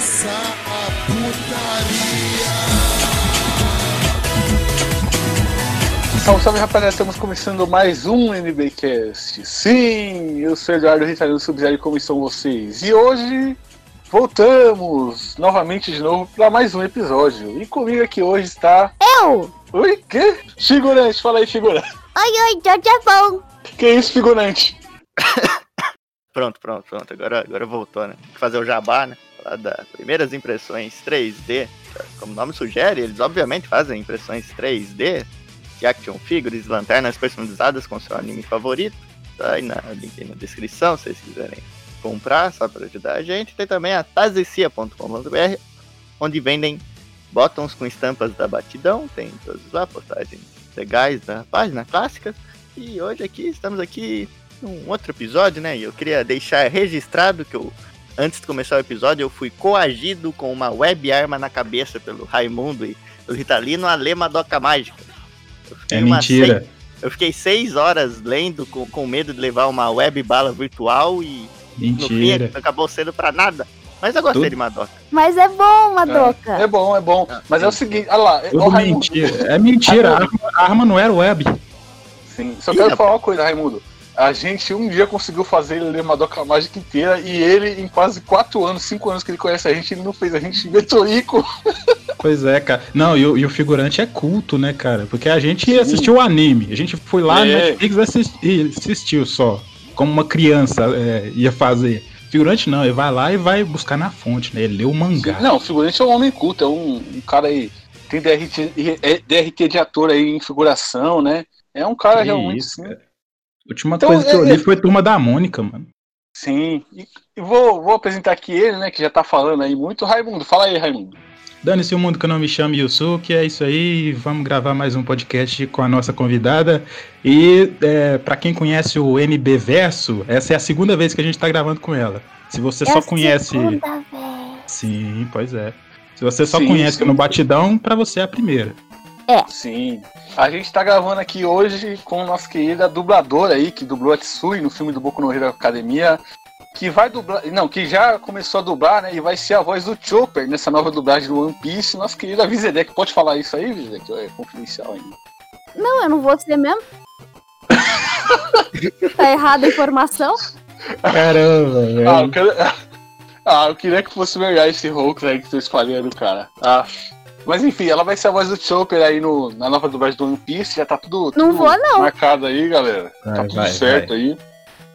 começar a putaria. Salve, salve rapaziada, estamos começando mais um NBcast. Sim, eu sou Eduardo Ritalino Sub-Zero, como estão vocês? E hoje voltamos novamente de novo para mais um episódio. E comigo aqui hoje está. Eu! Oi, que? Figurante, fala aí, figurante. Oi, oi, Jorge é bom. Que isso, figurante? Pronto, pronto, pronto. Agora, agora voltou, né? Tem que fazer o jabá, né? Falar das primeiras impressões 3D. Como o nome sugere, eles obviamente fazem impressões 3D de action figures, lanternas personalizadas com seu anime favorito. Tá aí na link na descrição, se vocês quiserem comprar, só para ajudar a gente. Tem também a tazecia.com.br, onde vendem bottoms com estampas da batidão. Tem todos lá, postagens legais da página clássica. E hoje aqui, estamos aqui num outro episódio, né? E eu queria deixar registrado que eu, antes de começar o episódio, eu fui coagido com uma web arma na cabeça pelo Raimundo e pelo Ritalino a ler Madoka Mágica. Eu fiquei É mentira. seis- eu fiquei seis horas lendo com, com medo de levar uma web bala virtual e no fim Mentira. acabou sendo pra nada. Mas eu gostei Tudo- de Madoka. Mas é bom, Madoka. É bom, é bom. Mas é o seguinte, olha lá, Tudo ô Raimundo. mentira. É mentira. A arma, a arma não era web. Sim, só Ih, quero rapaz. falar uma coisa, Raimundo. A gente um dia conseguiu fazer ele ler Madoka Mágica inteira e ele, em quase 4 anos, 5 anos que ele conhece a gente, ele não fez a gente metorico. Pois é, cara. Não, e o, e o figurante é culto, né, cara? Porque a gente assistiu o anime. A gente foi lá É. Netflix e assisti- e assistiu só. Como uma criança é, ia fazer. Figurante não, ele vai lá e vai buscar na fonte, né? Ele lê o mangá. Não, o figurante é um homem culto, é um, um cara aí. Tem DRT, é DRT de ator aí em figuração, né? É um cara Que realmente isso, sim. cara. A última Então, coisa que eu é- li foi Turma da Mônica, mano. Sim. E, vou, vou apresentar aqui ele, né? Que já tá falando aí muito. Raimundo, fala aí, Raimundo. Dane-se o mundo que eu não me chame Yusuke, é isso aí. Vamos gravar mais um podcast com a nossa convidada. E é, para quem conhece o NB Verso, essa é a segunda vez que a gente tá gravando com ela. Se você É só a conhece. segunda vez. Sim, pois é. Se você só Sim, conhece sim. no Batidão, pra você é a primeira. Sim. A gente tá gravando aqui hoje com nossa querida dubladora aí, que dublou a Tsui no filme do Boku no Hero Academia. Que vai dublar. Não, que já começou a dublar, né? E vai ser a voz do Chopper nessa nova dublagem do One Piece. Nossa querida Vizedek. Pode falar isso aí, Vizedek? É confidencial ainda. Não, eu não vou ser mesmo. tá errada a informação? Caramba, velho. Ah, eu quero... ah, eu queria que fosse melhor esse Hulk aí que tô espalhando, cara. Ah. Mas enfim, ela vai ser a voz do Chopper aí no, na nova dublagem do One Piece. Já tá tudo, Não tudo vou, não. marcado aí, galera. tá Vai, tudo vai, certo aí.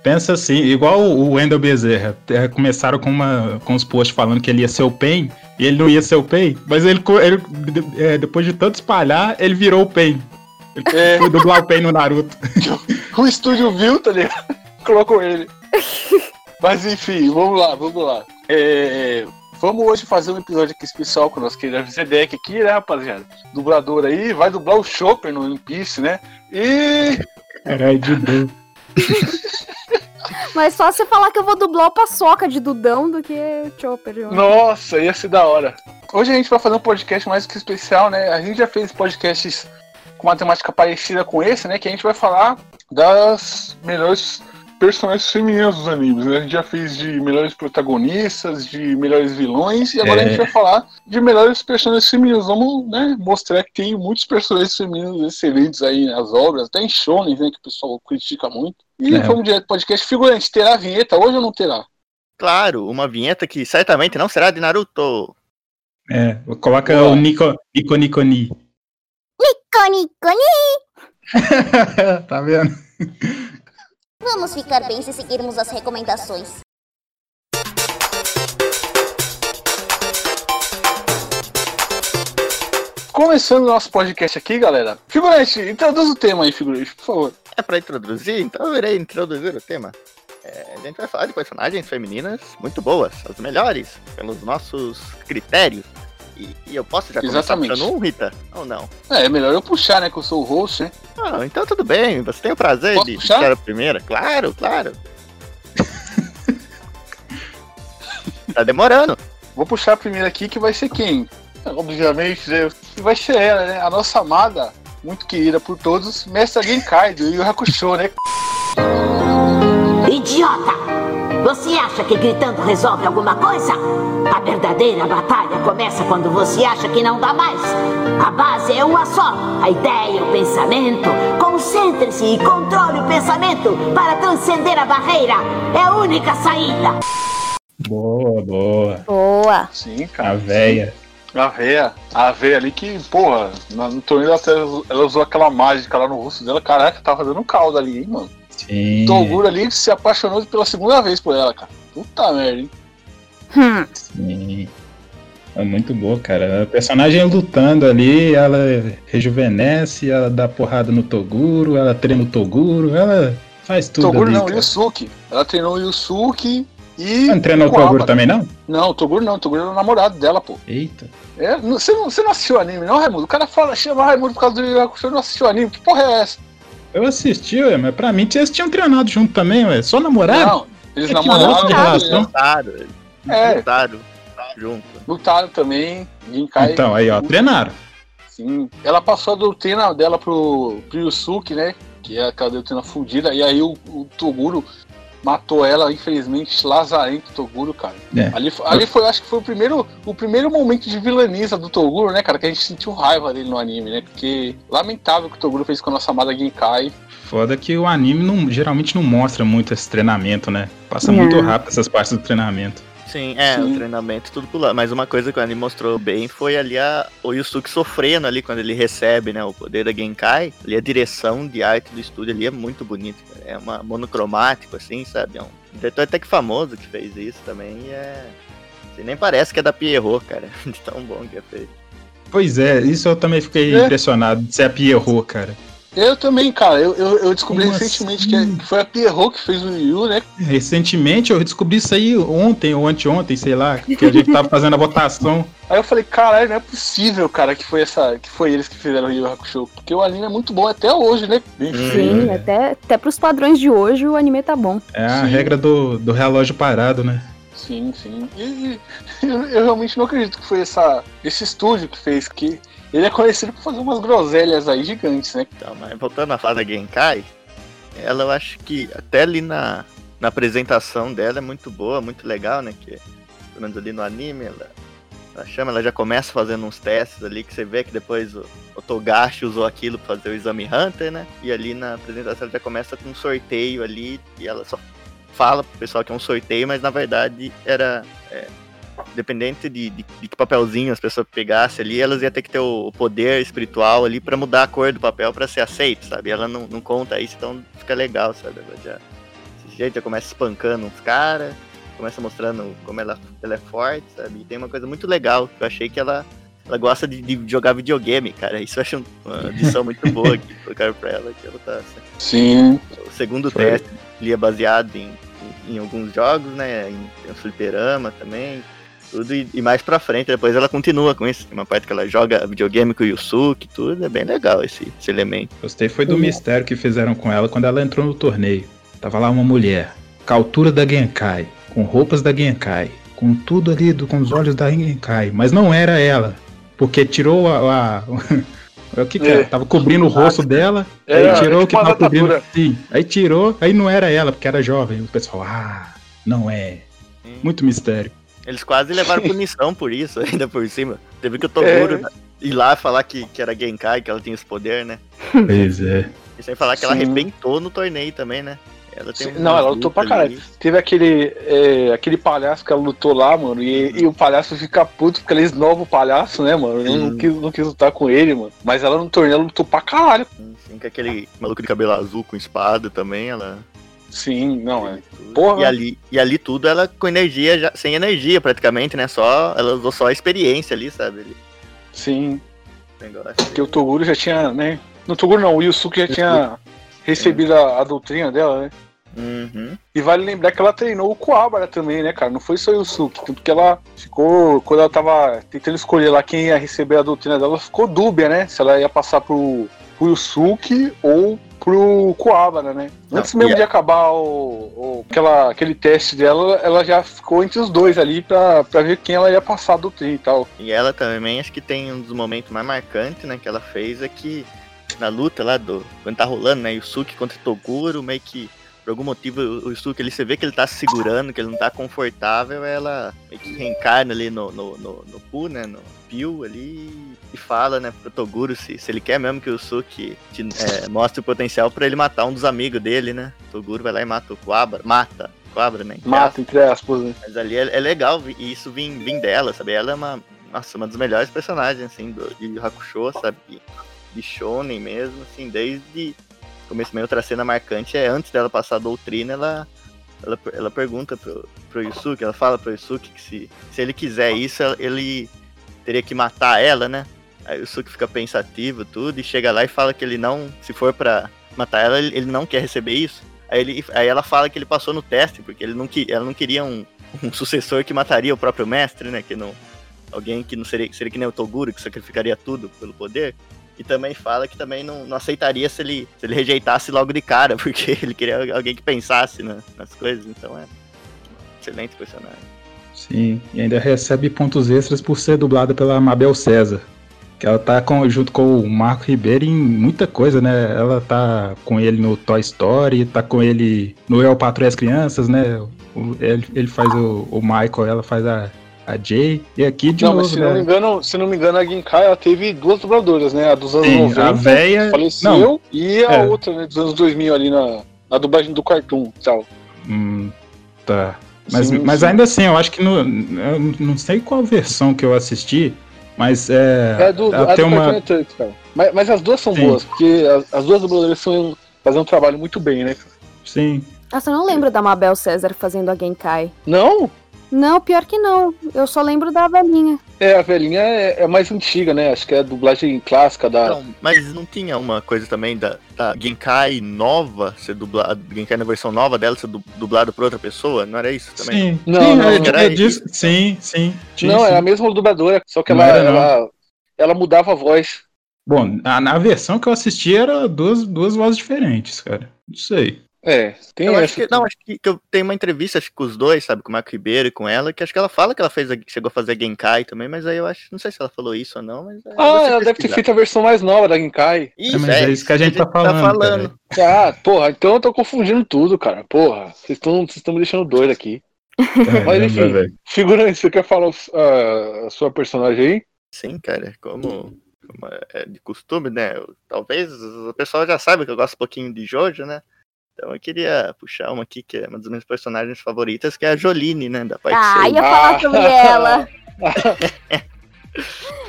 Pensa assim, igual o Wendel Bezerra. É, Começaram com, uma, com os posts falando que ele ia ser o Pen, e ele não ia ser o Pen, mas ele, ele é, depois de tanto espalhar, ele virou o Pen. Ele É. foi dublar o Pen no Naruto. O estúdio viu, tá ligado? Colocou ele. Mas enfim, vamos lá, vamos lá. É, vamos hoje fazer um episódio aqui especial com o nosso querido Zedek aqui, né, rapaziada? Dublador aí, vai dublar o Chopper no One Piece, né? E. Caralho, de dor. Mas só você falar que eu vou dublar o paçoca de Dudão do que o Chopper. Nossa, ia ser da hora. Hoje a gente vai fazer um podcast mais que especial, né? A gente já fez podcasts com uma temática parecida com esse, né? Que a gente vai falar das melhores personagens femininas dos animes, né? A gente já fez de melhores protagonistas, de melhores vilões, e agora a É. gente vai falar de melhores personagens femininos. Vamos, né, mostrar que tem muitos personagens femininos excelentes aí nas obras, até em shonen, né, que o pessoal critica muito. E É. vamos direto pro podcast. Figurante, terá vinheta hoje ou não terá? Claro, uma vinheta que certamente não será de Naruto. É, coloca Boa. o Nico, Nico Niconi. Coni, coni. tá vendo? Vamos ficar bem se seguirmos as recomendações. Começando o nosso podcast aqui, galera. Figurante, introduz o tema aí, figurante, por favor. É pra introduzir, então eu irei introduzir o tema. É, a gente vai falar de personagens femininas muito boas, as melhores, pelos nossos critérios. E, e eu posso já começar Exatamente. puxando um, Rita? Ou não? É, é melhor eu puxar, né? Que eu sou o host, né? Ah, então tudo bem, você tem o prazer Posso de puxar? puxar a primeira? Claro, claro. tá demorando. Vou puxar a primeira aqui, que vai ser quem? Obviamente, né? Que vai ser ela, né? A nossa amada, muito querida por todos, Mestre Genkai, do Yu Yu Hakusho, né? Idiota! Você acha que gritando resolve alguma coisa? A verdadeira batalha começa quando você acha que não dá mais. A base é uma só: a ideia, o pensamento. Concentre-se e controle o pensamento para transcender a barreira. É a única saída. Boa, boa. Boa. Sim, cara. A véia. A véia. A véia ali que, porra, no torneio ela, até- ela usou aquela mágica lá no rosto dela. Caraca, tava dando caldo ali, hein, mano. Sim. Toguro ali se apaixonou pela segunda vez por ela, cara. Puta merda, hein? Hum. Sim. É muito boa, cara. A personagem lutando ali, ela rejuvenesce, ela dá porrada no Toguro, ela treina o Toguro, ela faz tudo Toguro ali, não, cara. Yusuke. Ela treinou o Yusuke e. Não treinou o. Toguro também, não? Não, o Toguro não, o Toguro era o namorado dela, pô. Eita. É, você, não, você não assistiu o anime, não, Raimundo? O cara fala, chama Raimundo por causa do Hakusho, não assistiu o anime. Que porra é essa? Eu assisti, ué, mas pra mim eles tinham treinado junto também, ué. Só namorado? Não, eles É namoraram. de relação. Lutaram, eles É. lutaram junto. Lutaram também. Ginkai. Então, aí, ó, treinaram. Sim. Ela passou a doutrina dela pro, pro Yusuke, né? Que é aquela doutrina fudida. E aí o, o Toguro matou ela, infelizmente, lazarento Toguro, cara. É. Ali, ali foi, acho que foi o primeiro, o primeiro momento de vilaniza do Toguro, né, cara? Que a gente sentiu raiva dele no anime, né? Porque lamentável que o Toguro fez com a nossa amada Genkai. Foda que o anime não- geralmente não mostra muito esse treinamento, né? Passa Não. muito rápido essas partes do treinamento. Sim, é, Sim. o treinamento tudo pulando. Mas uma coisa que o anime mostrou bem foi ali a, o Yusuke sofrendo ali quando ele recebe, né, o poder da Genkai. Ali a direção de arte do estúdio ali é muito bonita, cara. É uma monocromático, assim, sabe? É um diretor até que famoso que fez isso também e é... assim, nem parece que é da Pierrot, cara, de tão bom que é feito. Pois é, isso eu também fiquei É. impressionado de ser a Pierrot, cara. Eu também, cara. Eu, eu, eu descobri Como recentemente assim? que, é- foi a Pierrot que fez o Yu, né? Recentemente eu descobri isso aí ontem ou anteontem, sei lá, que a gente tava fazendo a votação. Aí eu falei, caralho, não é possível, cara, que foi essa. Que foi eles que fizeram o Yu Hakusho. Porque o anime é muito bom até hoje, né? Sim, até, até pros padrões de hoje o anime tá bom. É a Sim. regra do, do relógio parado, né? Sim, sim. E, e eu, eu realmente não acredito que foi essa, esse estúdio que fez, que ele é conhecido por fazer umas groselhas aí gigantes, né? Então, mas voltando a falar da Genkai, ela eu acho que até ali na, na apresentação dela é muito boa, muito legal, né? Que, pelo menos ali no anime, ela, ela chama, ela já começa fazendo uns testes ali que você vê que depois o, o Togashi usou aquilo pra fazer o exame Hunter, né? E ali na apresentação ela já começa com um sorteio ali e ela só fala pro pessoal que é um sorteio, mas na verdade era. é, Dependente de, de, de que papelzinho as pessoas pegassem ali, elas iam ter que ter o poder espiritual ali pra mudar a cor do papel pra ser aceito, sabe? Ela não, não conta isso, então fica legal, sabe? Ela já, desse jeito já começa espancando uns caras, começa mostrando como ela, ela é forte, sabe? E tem uma coisa muito legal, que eu achei que ela, ela gosta de, de jogar videogame, cara. Isso eu acho uma adição muito boa que colocaram pra ela, que ela tá. Sim. O segundo Foi. teste ele é baseado em, em, em alguns jogos, né? Em, tem o fliperama também. Tudo e, e mais pra frente, depois ela continua com isso. Tem uma parte que ela joga videogame com o Yusuke, tudo. É bem legal esse, esse elemento. Gostei foi do mistério que fizeram com ela quando ela entrou no torneio. Tava lá uma mulher, com a altura da Genkai, com roupas da Genkai, com tudo ali, do, com os olhos da Genkai, mas não era ela, porque tirou a. a- o que que É. era? Tava cobrindo o rosto dela, Era aí tirou o que tipo uma tava cobrindo. Sim, aí tirou, aí não era ela, porque era jovem. O pessoal, ah, não é. Muito mistério. Eles quase levaram punição por isso, ainda por cima. Teve que o Toguro É. ir lá falar que, que era Genkai, que ela tinha esse poder, né? Pois é. E sem falar que ela Sim. arrebentou no torneio também, né? Ela tem Sim, um- não, ela lutou pra ali. Teve aquele, é, aquele palhaço que ela lutou lá, mano, e, e o palhaço fica puto porque ela esnova o palhaço, né, mano? Eu não quis, não quis lutar com ele, mano. Mas ela no torneio ela lutou pra caralho. Sim, sim, com aquele maluco de cabelo azul com espada também, ela. Sim, não é. Porra. E ali, e ali tudo ela com energia, já, sem energia praticamente, né? Só, ela usou só a experiência ali, sabe? Ali, Sim, negócio. porque o Toguro já tinha, né? No Toguro não, o Yusuke já tinha recebido a, a doutrina dela, né? Uhum. E vale lembrar que ela treinou o Kuwabara também, né, cara? Não foi só o Yusuke. Tanto que ela ficou. Quando ela tava tentando escolher lá quem ia receber a doutrina dela, ela ficou dúbia, né? Se ela ia passar pro, pro Yusuke ou pro Kuwabara, né? Não, Antes mesmo e a- de acabar o, o- aquela, aquele teste dela, ela já ficou entre os dois ali pra, pra ver quem ela ia passar a doutrina e tal. E ela também, acho que tem um dos momentos mais marcantes, né, que ela fez é que na luta lá do. Quando tá rolando, né? Yusuke contra Toguro, meio que por algum motivo, o, o Yusuke, ele, você vê que ele tá se segurando, que ele não tá confortável, ela meio que reencarna ali no, no, no, no Pu, né, no Pio ali, e fala, né, pro Toguro se, se ele quer mesmo que o Yusuke te, é, mostre o potencial pra ele matar um dos amigos dele, né. O Toguro vai lá e mata o Quabra, mata Quabra, né. entre Mata, entre aspas, né? mas ali é, é legal e isso vir, vir dela, sabe? Ela é uma, nossa, uma dos melhores personagens, assim, do, de Hakusho, sabe? De, Shonen mesmo, assim, desde começo meio outra cena marcante é antes dela passar a doutrina, ela, ela, ela pergunta pro, pro Yusuke, ela fala pro Yusuke que se, se ele quiser isso, ele teria que matar ela, né? Aí o Yusuke fica pensativo, tudo, e chega lá e fala que ele não, se for pra matar ela, ele, não quer receber isso. Aí, ele, aí ela fala que ele passou no teste, porque ele não, ela não queria um, um sucessor que mataria o próprio mestre, né? Que não, alguém que não seria, seria que nem o Toguro, que sacrificaria tudo pelo poder. E também fala que também não, não aceitaria se ele, se ele rejeitasse logo de cara, porque ele queria alguém que pensasse na- nas coisas. Então é excelente personagem. Sim, e ainda recebe pontos extras por ser dublada pela Mabel César. Que ela tá com, junto com o Marco Ribeiro em muita coisa, né? Ela tá com ele no Toy Story, tá com ele no Eu Patrulho e as Crianças, né? Ele, ele faz o, o Michael, ela faz a, a Jay. E aqui de não, novo, mas se não, me né? engano, se não me engano, a Genkai ela teve duas dubladoras, né? A dos anos Sim, 90, a véia. faleceu, Não, e a é. outra, né, dos anos 2000 ali na, na dublagem do Cartoon e tal. Hum, tá. Mas, Sim, mas sim. ainda assim, eu acho que no, eu não sei qual versão que eu assisti, mas é. É do, a do uma. Network, cara. Mas, mas as duas são Sim. boas, porque as, as duas dubladoras são fazem um trabalho muito bem, né? Sim. Nossa, eu não lembro da Mabel César fazendo a Genkai. Não? Não, pior que não. Eu só lembro da velhinha. É, a velhinha é, é mais antiga, né? Acho que é a dublagem clássica da. Não, mas não tinha uma coisa também da, da Genkai nova ser dublada, Genkai na versão nova dela ser du- dublado por outra pessoa? Não era isso também? Sim, Não, sim, não, é, não. é disso- sim, sim. tinha não, sim. é a mesma dubladora, só que ela, era, ela, ela mudava a voz. Bom, na, na versão que eu assisti era duas, duas vozes diferentes, cara. Não sei. É, tem Eu essa. acho que, não, acho que, que eu tenho uma entrevista acho que com os dois, sabe, com o Marco Ribeiro e com ela, que acho que ela fala que ela fez, a- chegou a fazer a Genkai também, mas aí eu acho, não sei se ela falou isso ou não, mas é, Ah, ela deve ter feito a versão mais nova da Genkai. Isso, mas é isso que a gente tá falando, Ah, porra, então eu tô confundindo tudo, cara. Porra, vocês estão vocês estão me deixando doido aqui. Mas Caramba, enfim. velho. Figurante, você quer falar ah, a sua personagem aí? Sim, cara, como, como é de costume, né? eu- talvez o pessoal já saiba que eu gosto um pouquinho de Jojo, né? Então eu queria puxar uma aqui que é uma das minhas personagens favoritas, que é a Joline, né? Da parte Ah, ia falar sobre ela.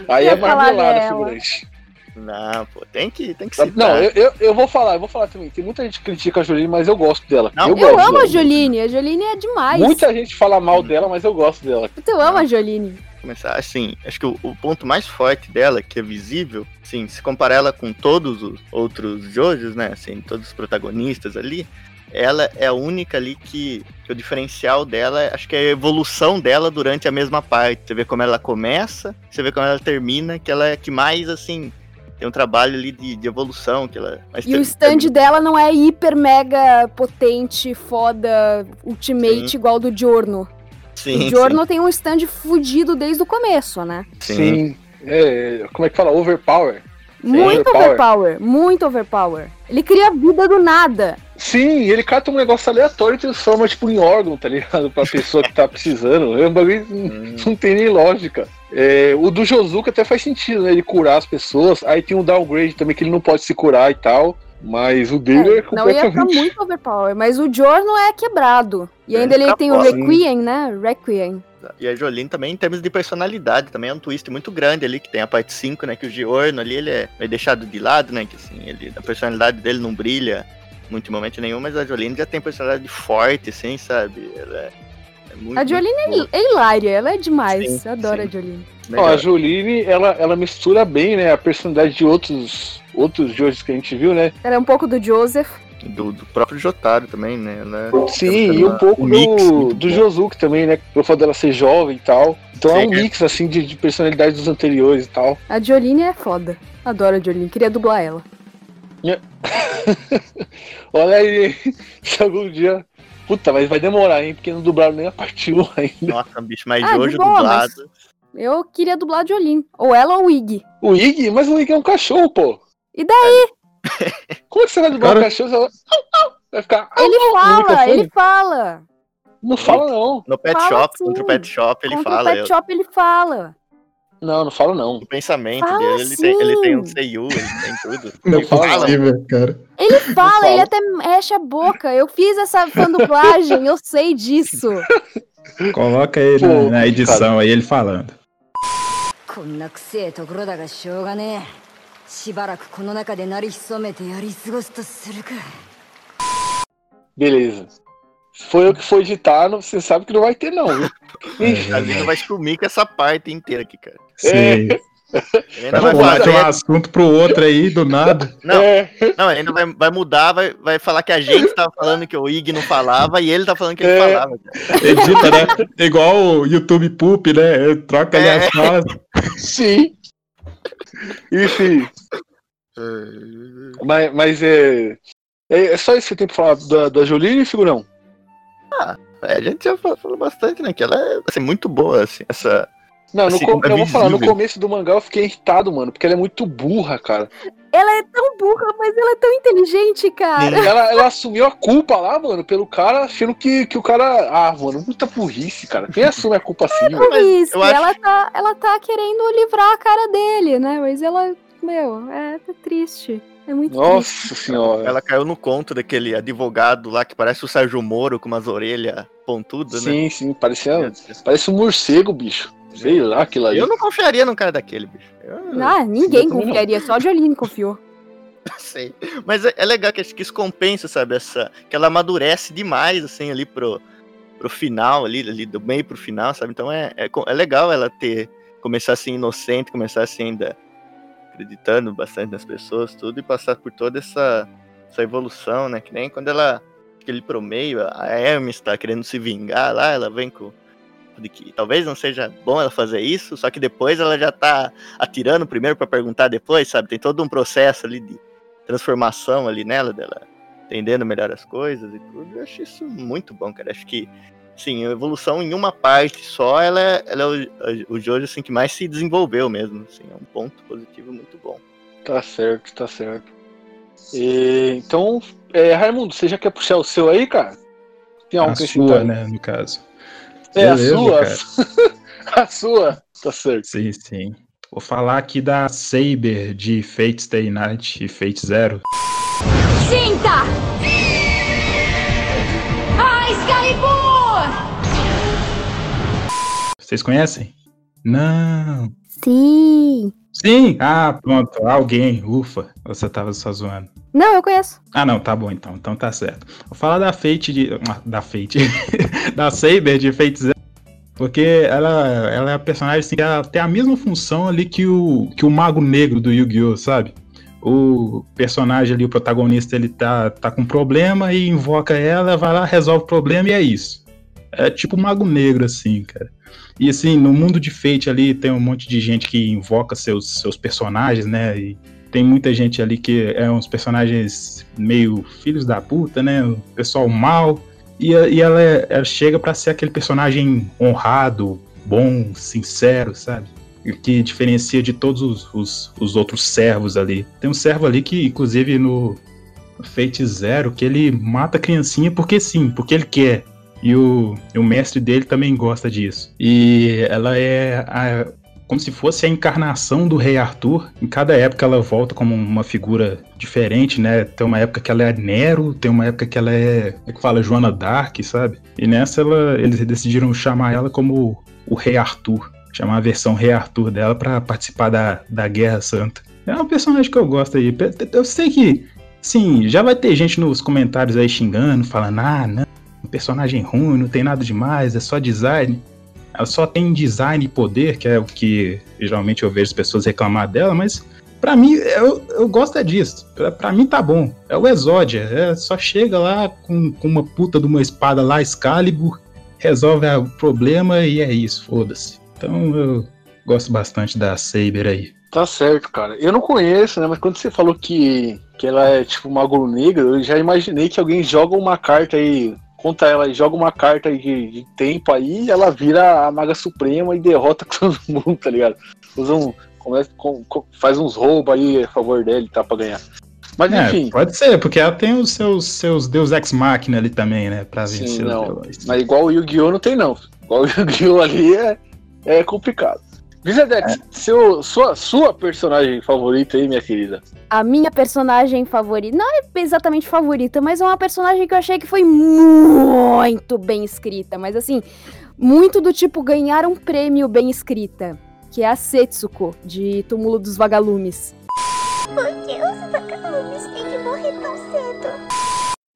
Aí é marmelada, figurante. Não, pô, tem que, tem que citar. Não, eu, eu, eu vou falar, eu vou falar também. Tem muita gente que critica a Joline, mas eu gosto dela. Não, eu, Eu amo a dela. Joline. A Joline é demais. Muita gente fala mal dela, mas eu gosto dela. Puta, Eu amo a Joline. Começar assim, acho que o, o ponto mais forte dela, que é visível, assim, se comparar ela com todos os outros Jojos, né, assim, todos os protagonistas ali, ela é a única ali que, que o diferencial dela, acho que é a evolução dela durante a mesma parte. Você vê como ela começa, você vê como ela termina, que ela é que mais, assim, tem um trabalho ali de, de evolução, que ela... mas E ter- o stand dela não é hiper mega potente, foda, ultimate Sim. igual do Giorno. Sim, o Giorno tem um stand fudido desde o começo, né? sim, sim. Sim. É, como é que fala? Overpower. Muito overpower. overpower, muito overpower. Ele cria vida do nada. Sim, e ele cata um negócio aleatório e transforma, tipo, em órgão, tá ligado? Pra pessoa que tá precisando. É um bagulho que Hum, não tem nem lógica. É, o do Josuka até faz sentido, né? Ele curar as pessoas. Aí tem um downgrade também que ele não pode se curar e tal. Mas o dele é, É, não ia ficar completamente. muito overpower, mas o Giorno é quebrado. E É, ainda ele fica tem o Requiem, né? Requiem. E a Jolene também, em termos de personalidade, também é um twist muito grande ali, que tem a parte 5, né? Que o Giorno ali, ele é, é deixado de lado, né? Que assim, ele, a personalidade dele não brilha muito em momento nenhum, mas a Jolene já tem personalidade forte, assim, sabe? Ela é, é muito. A Jolene muito é, é hilária, ela é demais. Sim, Eu adoro sim. a Jolene. Ó, a. Joline, ela, ela mistura bem, né? A personalidade de outros, outros Jojos que a gente viu, né? Ela é um pouco do Joseph. Do, do próprio Jotaro também, né? Ela Sim, ela e um pouco um mix do, do. Josuke também, né? Pelo fato dela ser jovem e tal. Então é um Sim. mix, assim, de, de personalidades dos anteriores e tal. A Jolene é foda. Adoro a Jolene, queria dublar ela. Olha aí, se algum dia. Puta, mas vai demorar, hein? Porque não dublaram nem a parte 1 ainda. Nossa, bicho, mais Ah, de Jojo boa, dublado. Eu queria dublar a Jolene. Ou ela ou o Iggy. O Ig? Mas o Ig é um cachorro, pô. E daí? Como é que você vai dublar Cara- um cachorro? Você vai- Vai ficar. Ele "Ah, no fala, microfone." ele fala. Não fala, não. No Pet Fala Shop, sim. contra o Pet Shop, ele Contra fala. o Pet eu- Shop ele fala. Não, não fala, não. O pensamento Fala dele, ele tem, ele tem um sim. Seiyu, ele tem tudo. Não é Ele fala, possível, cara. Ele fala, fala. ele até mexe a boca. Eu fiz essa fandublagem, eu sei disso. Coloca aí Pô, na, na edição aí ele falando. こんなくせえところだがしょうがねえ しばらくこの中で鳴り潜めてやり過ごすとするか Beleza. Se foi eu que for editar, não- você sabe que não vai ter, não. viu? Ixi, A gente vai sumir com essa parte inteira aqui, cara. Sim. Ele ainda Vai vai pular de um fazer. assunto pro outro aí, do nada. Não, É, não, ainda vai, vai mudar, vai, vai falar que a gente tava falando que o Ig não falava e ele tá falando que ele É. falava. cara. Edita, né? Igual o YouTube Poop, né? Ele Troca ali É. as falas. sim. Enfim, mas, mas é, é. É só isso que tem pra falar da, da Jolene, figurão? É, a gente já falou, falou bastante, né? Que ela é assim, muito boa, assim, essa. Não, no Assim, com- é eu vou falar, no começo do mangá eu fiquei irritado, mano, porque ela é muito burra, cara. Ela é tão burra, mas ela é tão inteligente, cara. Ela, ela assumiu a culpa lá, mano, pelo cara, achando que, que o cara. Ah, mano, muita burrice, cara. Quem assume a culpa assim, mano? Por isso, eu acho- ela, tá, ela tá querendo livrar a cara dele, né? Mas ela, meu, é tá triste. É muito triste. Nossa senhora. Ela caiu no conto daquele advogado lá que parece o Sérgio Moro com umas orelhas pontudas, né? Sim, sim, parecia, parece um morcego, bicho. Sei lá, aquilo ali. Eu não confiaria num cara daquele, bicho. Eu Ah, ninguém não. confiaria, só a Jolene confiou. não sei. Mas é, é legal que acho que isso compensa, sabe? Essa, que ela amadurece demais, assim, ali pro, pro final, ali, ali do meio pro final, sabe? Então é, é, é legal ela ter. Começar assim inocente, começar assim ainda acreditando bastante nas pessoas, tudo, e passar por toda essa, essa evolução, né? Que nem quando ela. Acho que ali pro meio, a Hermes tá querendo se vingar lá, ela vem com. De que talvez não seja bom ela fazer isso, só que depois ela já tá atirando primeiro pra perguntar depois, sabe? Tem todo um processo ali de transformação ali nela, dela entendendo melhor as coisas e tudo. Eu acho isso muito bom, cara. Acho que, sim, a evolução em uma parte só, ela é, ela é o, o Jojo assim, que mais se desenvolveu mesmo. Assim, é um ponto positivo muito bom. Tá certo, tá certo. E, então, é, Raimundo, você já quer puxar o seu aí, cara? Tem algo A que sua, né, no caso. É, Beleza, a sua. a sua, tá certo. Sim, sim. Vou falar aqui da Saber de Fate Stay Night e Fate Zero. Sinta! A Excalibur! Vocês conhecem? Não. Sim. Sim! Ah, pronto. Alguém. Ufa. Você tava só zoando. Não, eu conheço. Ah, não, tá bom então. Então tá certo. Vou falar da Fate de. ah, Da Fate. da Saber de Fate. Porque ela, ela é a personagem assim, ela tem a mesma função ali que o, que o Mago Negro do Yu-Gi-Oh!, sabe? O personagem ali, o protagonista, ele tá, tá com problema e invoca ela, vai lá, resolve o problema e é isso. É tipo o Mago Negro, assim, cara. E assim, no mundo de Fate ali tem um monte de gente que invoca seus, seus personagens, né? E tem muita gente ali que é uns personagens meio filhos da puta, né? O pessoal mal. E, e ela, é- ela chega pra ser aquele personagem honrado, bom, sincero, sabe? Que diferencia de todos os, os, os outros servos ali. Tem um servo ali que, inclusive, no Fate Zero, que ele mata a criancinha porque sim, porque ele quer. E o, o mestre dele também gosta disso. E ela é a- como se fosse a encarnação do Rei Arthur. Em cada época ela volta como uma figura diferente, né? Tem uma época que ela é Nero, tem uma época que ela é, como é que fala, Joana Dark, sabe? E nessa ela, eles decidiram chamar ela como o Rei Arthur. Chamar a versão Rei Arthur dela pra participar da, da Guerra Santa. É um personagem que eu gosto aí. Eu sei que, sim, já vai ter gente nos comentários aí xingando, falando, ah, não, personagem ruim, não tem nada demais, é só design. Ela só tem design e poder, que é o que geralmente eu vejo as pessoas reclamar dela, mas pra mim, eu, eu gosto é disso. Pra mim tá bom. É o Exódia. É, só chega lá com, com uma puta de uma espada lá, Excalibur, resolve o problema e é isso, foda-se. Então eu gosto bastante da Saber aí. Tá certo, cara. Eu não conheço, né? Mas quando você falou que, que ela é tipo Mago Negro, eu já imaginei que alguém joga uma carta aí. Conta ela, joga uma carta de, de tempo aí, ela vira a Maga Suprema e derrota todo mundo, tá ligado? Usa um. começa- com- faz uns roubos aí a favor dele, tá? Pra ganhar. Mas É, enfim. pode ser, porque ela tem os seus, seus Deus Ex Machina ali também, né? Pra vencer Sim, não. Mas igual o Yu-Gi-Oh! não tem, não. Igual o Yu-Gi-Oh! ali é, é complicado. Vizedex, seu, sua, sua personagem favorita aí, minha querida? A minha personagem favorita, não é exatamente favorita, mas é uma personagem que eu achei que foi muito bem escrita. Mas assim, muito do tipo ganhar um prêmio bem escrita. Que é a Setsuko, de Túmulo dos Vagalumes. Por que os vagalumes têm que morrer tão cedo?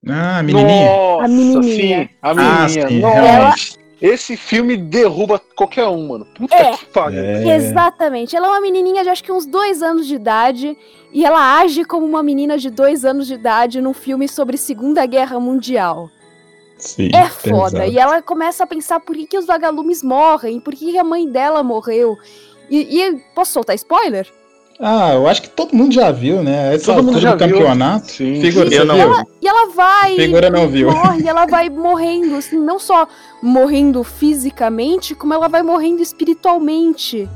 Ah, a menininha? Nossa, A menininha. sim, a ah, menininha. sim, Nossa, realmente. Esse filme derruba qualquer um, mano. Puta É. que pariu. É. Exatamente. Ela é uma menininha de acho que uns dois anos de idade. E ela age como uma menina de dois anos de idade num filme sobre Segunda Guerra Mundial. Sim, É foda. E ela começa a pensar por que, que os vagalumes morrem, por que, que a mãe dela morreu. E, e posso soltar spoiler? Ah, eu acho que todo mundo já viu, né? Essa Todo mundo altura já do viu. campeonato. Sim. Figura, Eu não viu? vi. E ela vai. Figura não e viu. Morre, ela vai morrendo, assim, não só morrendo fisicamente, como ela vai morrendo espiritualmente.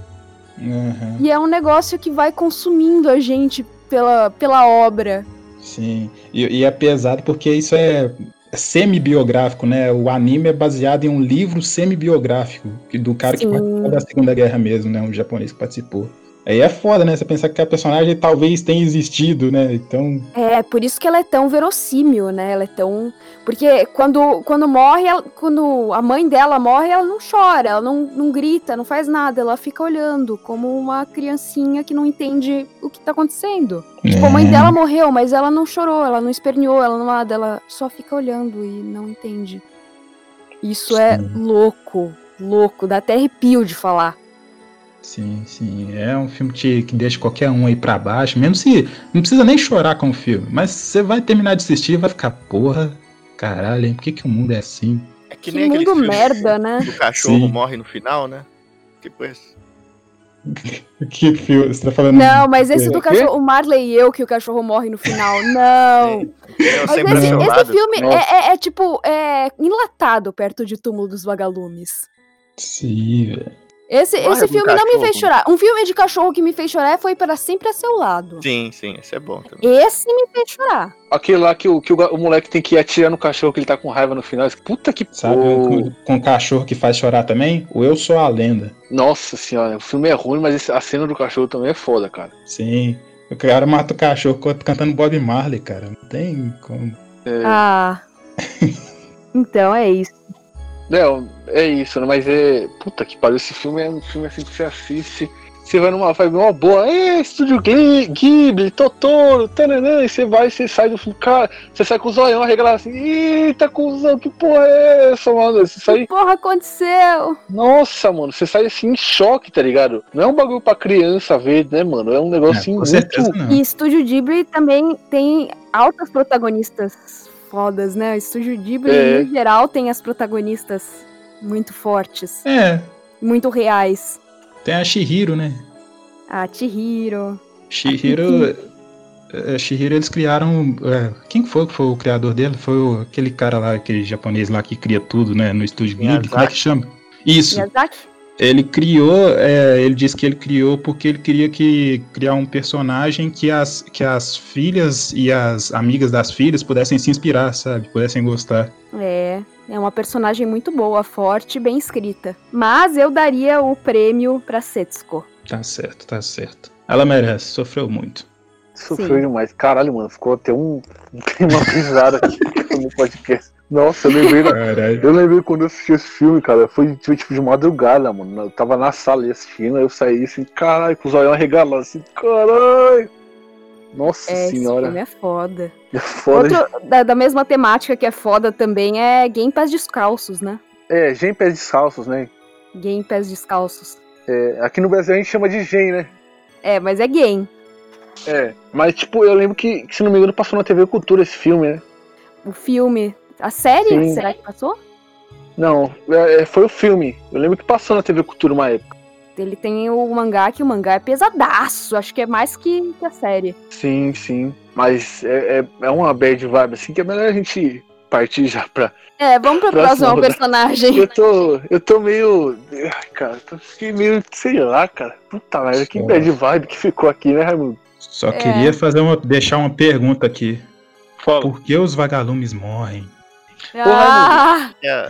Aham, E é um negócio que vai consumindo a gente pela, pela obra. sim. E, e é pesado porque isso é semi-biográfico, né? O anime é baseado em um livro semi-biográfico que- do cara que Sim. participou da Segunda Guerra mesmo, né? Um japonês que participou. Aí é foda, né? Você pensar que a personagem talvez tenha existido, né? Então, É, por isso que ela é tão verossímil, né? Ela é tão. Porque quando, quando morre, ela- quando a mãe dela morre, ela não chora, ela não, não grita, não faz nada, ela fica olhando como uma criancinha que não entende o que tá acontecendo. Tipo, a mãe É. dela morreu, mas ela não chorou, ela não esperneou, ela não nada, ela só fica olhando e não entende. Isso é Sim. louco, louco, dá até arrepio de falar. Sim, sim. É um filme que, que deixa qualquer um aí pra baixo, mesmo se. Não precisa nem chorar com o filme, mas você vai terminar de assistir e vai ficar, porra, caralho, hein? Por que, que o mundo é assim? É que Que nem aquele mundo filme merda, né? do cachorro Sim. morre no final, né? Tipo esse. Que filme? Você tá falando. Não, mas esse do cachorro, o Marley e eu, que o cachorro morre no final, não. Mas esse, esse filme é, é- é, tipo, é enlatado perto de Túmulo dos Vagalumes. Sim, velho. Esse, Morre esse filme não me fez chorar. Um filme de cachorro que me fez chorar foi Para Sempre a Seu Lado. Sim, sim, esse é bom também. Esse me fez chorar. Aquele lá que, o, que o, o moleque tem que ir atirar no cachorro que ele tá com raiva no final. Puta que Sabe com, com cachorro que faz chorar também? O Eu Sou a Lenda. Nossa senhora, o filme é ruim, mas a cena do cachorro também é foda, cara. Sim. O cara mata o cachorro can- cantando Bob Marley, cara. Não tem como. É, Ah. então é isso. Não, é isso, né? Mas é. Puta que pariu, esse filme é um filme assim que você assiste. Você vai numa vibe uma boa, é, estúdio Ghibli, Totoro, tananã, e você vai, você sai do filme, cara, você sai com o zoião arregalado assim, eita, cuzão, que porra é essa, mano? Você Que sai, porra aconteceu? nossa, mano, você sai assim em choque, tá ligado? Não é um bagulho pra criança ver, né, mano? É um negócio É, assim com muito. certeza não. E Estúdio Ghibli também tem altas protagonistas fodas, né? O Estúdio Ghibli, É. em geral, tem as protagonistas muito fortes, É, muito reais. tem a Shihiro, né? A Chihiro. Shihiro. é, Shihiro eles criaram. é, quem foi que foi o criador dele? Foi o- aquele cara lá, aquele japonês lá que cria tudo, né? No estúdio Ghibli. Como é que chama? Isso. Miyazaki? Ele criou, é, ele disse que ele criou porque ele queria que criar um personagem que as, que as filhas e as amigas das filhas pudessem se inspirar, sabe? Pudessem gostar. É, é uma personagem muito boa, forte, bem escrita. Mas eu daria o prêmio pra Setsuko. Tá certo, tá certo. Ela merece, sofreu muito. Sofreu Sim. demais. Caralho, mano, ficou até um. Tem uma risada aqui no podcast. Nossa, eu lembrei Caralho. Eu lembrei quando eu assisti esse filme, cara, foi tipo, de madrugada, mano. Eu tava na sala assistindo, aí eu saí assim, caralho, com os olhos arregalados, assim, caralho. Nossa É, esse senhora, filme é foda. é foda. Outro da, da mesma temática que é foda também é Game Pass Descalços, né? É, Gen Pés Descalços, né? Game Pass Descalços. É, aqui no Brasil a gente chama de Gen, né? É, mas é game. É, mas tipo, eu lembro que, que, se não me engano, passou na TV Cultura esse filme, né? O filme. A série? Sim. Será que passou? Não, é, é, foi o filme. Eu lembro que passou na TV Cultura uma época. Ele tem o mangá, que o mangá é pesadaço. Acho que é mais que, que a série. Sim, sim. Mas é, é, é uma bad vibe, assim, que é melhor a gente partir já pra, É, vamos pra Próxima próxima personagem. Eu tô, eu tô meio. Ai, cara, tô fiquei meio, sei lá, cara. Puta merda, que bad vibe que ficou aqui, né, Raimundo? Só queria fazer uma, deixar uma pergunta aqui. Fala. Por que os vagalumes morrem? Ah, É,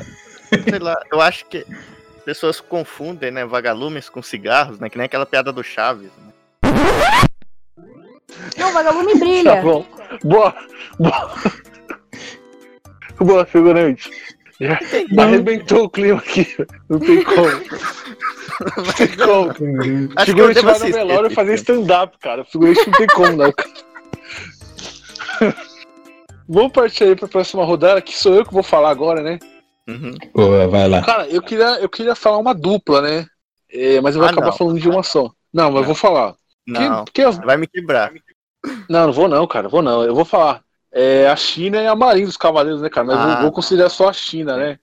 sei lá, eu acho que pessoas confundem, né, vagalumes com cigarros, né? Que nem aquela piada do Chaves. Né? não, vagalume Tá brilha. bom. Boa. Boa. Boa, figurante. Já arrebentou o clima aqui. Não tem como. Não tem como. Acho figurante vai no velório fazer stand-up, cara. Figurante não tem como, não. Vamos partir aí pra próxima rodada, que sou eu que vou falar agora, né? Uhum. Pô, vai lá. Cara, eu queria, eu queria falar uma dupla, né? É, mas eu vou Ah, acabar não. falando de uma só. Não, mas eu vou falar. Não, Que, que as- vai me quebrar. Não, não vou não, cara. Vou não. Eu vou falar. É a China e a Marinha dos Cavaleiros, né, cara? Mas Ah. eu vou considerar só a China, né?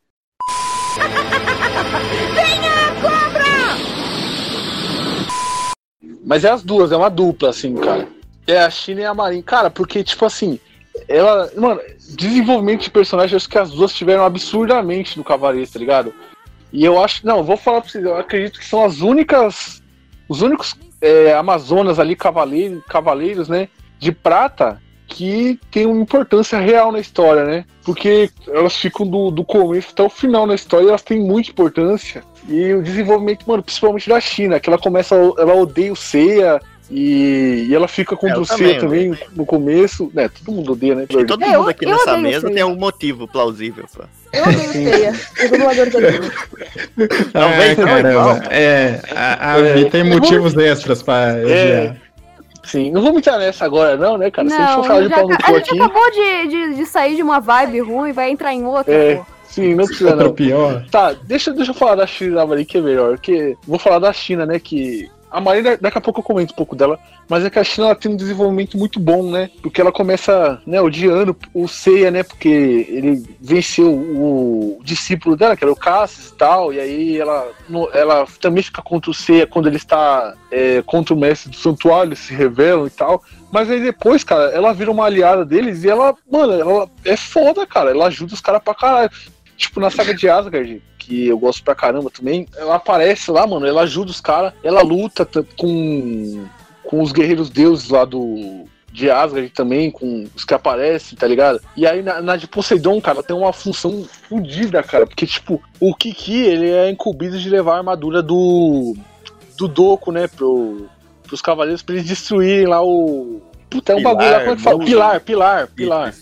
Mas é as duas, é uma dupla, assim, cara. É a China e a Marinha. Cara, porque, tipo assim, ela. Mano, desenvolvimento de personagem, acho que as duas tiveram absurdamente no Cavaleiros, tá ligado? E eu acho. Não, vou falar pra vocês, eu acredito que são as únicas. Os únicos é, Amazonas ali, cavaleiros, cavaleiros, né? De prata que tem uma importância real na história, né? Porque elas ficam do, do começo até o final na história elas têm muita importância. E o desenvolvimento, mano, principalmente da China, que ela começa, ela odeia o Seiya e, e ela fica É, eu o Seiya também, também no começo. Né, todo mundo odeia, né? Todo É, mundo eu- aqui eu nessa mesa tem um motivo plausível, pô. Eu odeio feia. O dublador também. Talvez não, caramba. igual. É, a, a É. Tem motivos extras pra odiar. Sim, não vamos entrar nessa agora, não, né, cara? Se a gente for Não, falar de pau no cu a gente aqui. acabou de, de, de sair de uma vibe ruim e vai entrar em outra, É. pô. Sim, não precisa não. pior. Tá, deixa, deixa eu falar da China Marinha que é melhor. Que, vou falar da China, né? Que a Marinha, daqui a pouco eu comento um pouco dela, mas é que a China ela tem um desenvolvimento muito bom, né? Porque ela começa, né, odiando o Seiya, né? Porque ele venceu o, discípulo dela, que era o Cassius e tal, e aí ela, ela também fica contra o Seiya quando ele está é, contra o mestre do santuário, se revelam e tal. Mas aí depois, cara, ela vira uma aliada deles e ela, mano, ela é foda, cara. Ela ajuda os caras pra caralho. Tipo, na saga de Asgard, que eu gosto pra caramba também, ela aparece lá, mano, ela ajuda os caras, ela luta com, com os guerreiros deuses lá do. De Asgard também, com os que aparecem, tá ligado? E aí na, na de Poseidon, cara, tem uma função fodida, cara. Porque, tipo, o Kiki, ele é incumbido de levar a armadura do. Do Doku, né, pro, pros cavaleiros pra eles destruírem lá o. Puta, é um Pilar, bagulho lá, como é que fala? Pilar, pilar, pilar.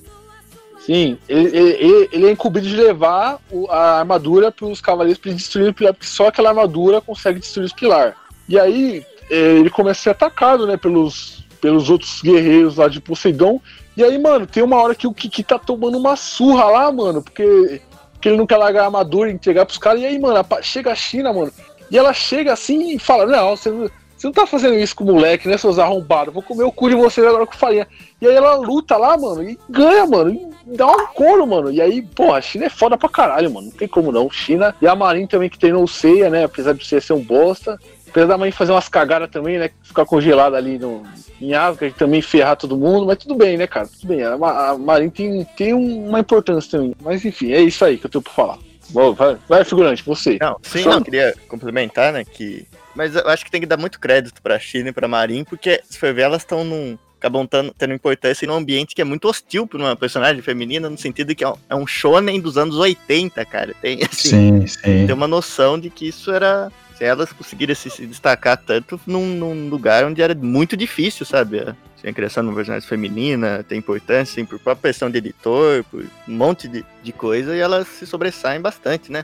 Sim, ele, ele- ele é incumbido de levar a armadura para os cavaleiros para destruir o pilar, porque só aquela armadura consegue destruir os pilar. E aí é, ele começa a ser atacado, né, pelos, pelos outros guerreiros lá de Poseidon. E aí, mano, tem uma hora que o Kiki tá tomando uma surra lá, mano, porque, porque ele não quer largar a armadura e entregar pros caras. E aí, mano, chega a China, mano, e ela chega assim e fala: Não, você não, você não tá fazendo isso com o moleque, né, seus arrombados? Vou comer o cu de vocês agora com farinha. E aí ela luta lá, mano, e ganha, mano, dá um couro, mano. E aí, porra, a China é foda pra caralho, mano. Não tem como não. China e a Marin também que treinou o Seiya, né? Apesar de ser ser um bosta. Apesar da mãe fazer umas cagadas também, né? Ficar congelada ali no, em Asgard também ferrar todo mundo, mas tudo bem, né, cara? Tudo bem. A, a Marin tem, tem uma importância também. Mas enfim, é isso aí que eu tenho pra falar. Bom, vai, vai, figurante, você. Não, sim, Só- não, queria complementar, né, que... Mas eu acho que tem que dar muito crédito pra China e pra Marin, porque, se for ver, elas estão num... Acabam tando- tendo importância num ambiente que é muito hostil pra uma personagem feminina, no sentido que é um, é um shonen dos anos 80, cara. Tem, assim, Sim, sim. ter uma noção de que isso era. Se elas conseguirem se, se destacar tanto num, num lugar onde era muito difícil, sabe? A, assim, a criação de uma personagem feminina tem importância, assim, por própria pressão de editor, por um monte de, de coisa, e elas se sobressaem bastante, né?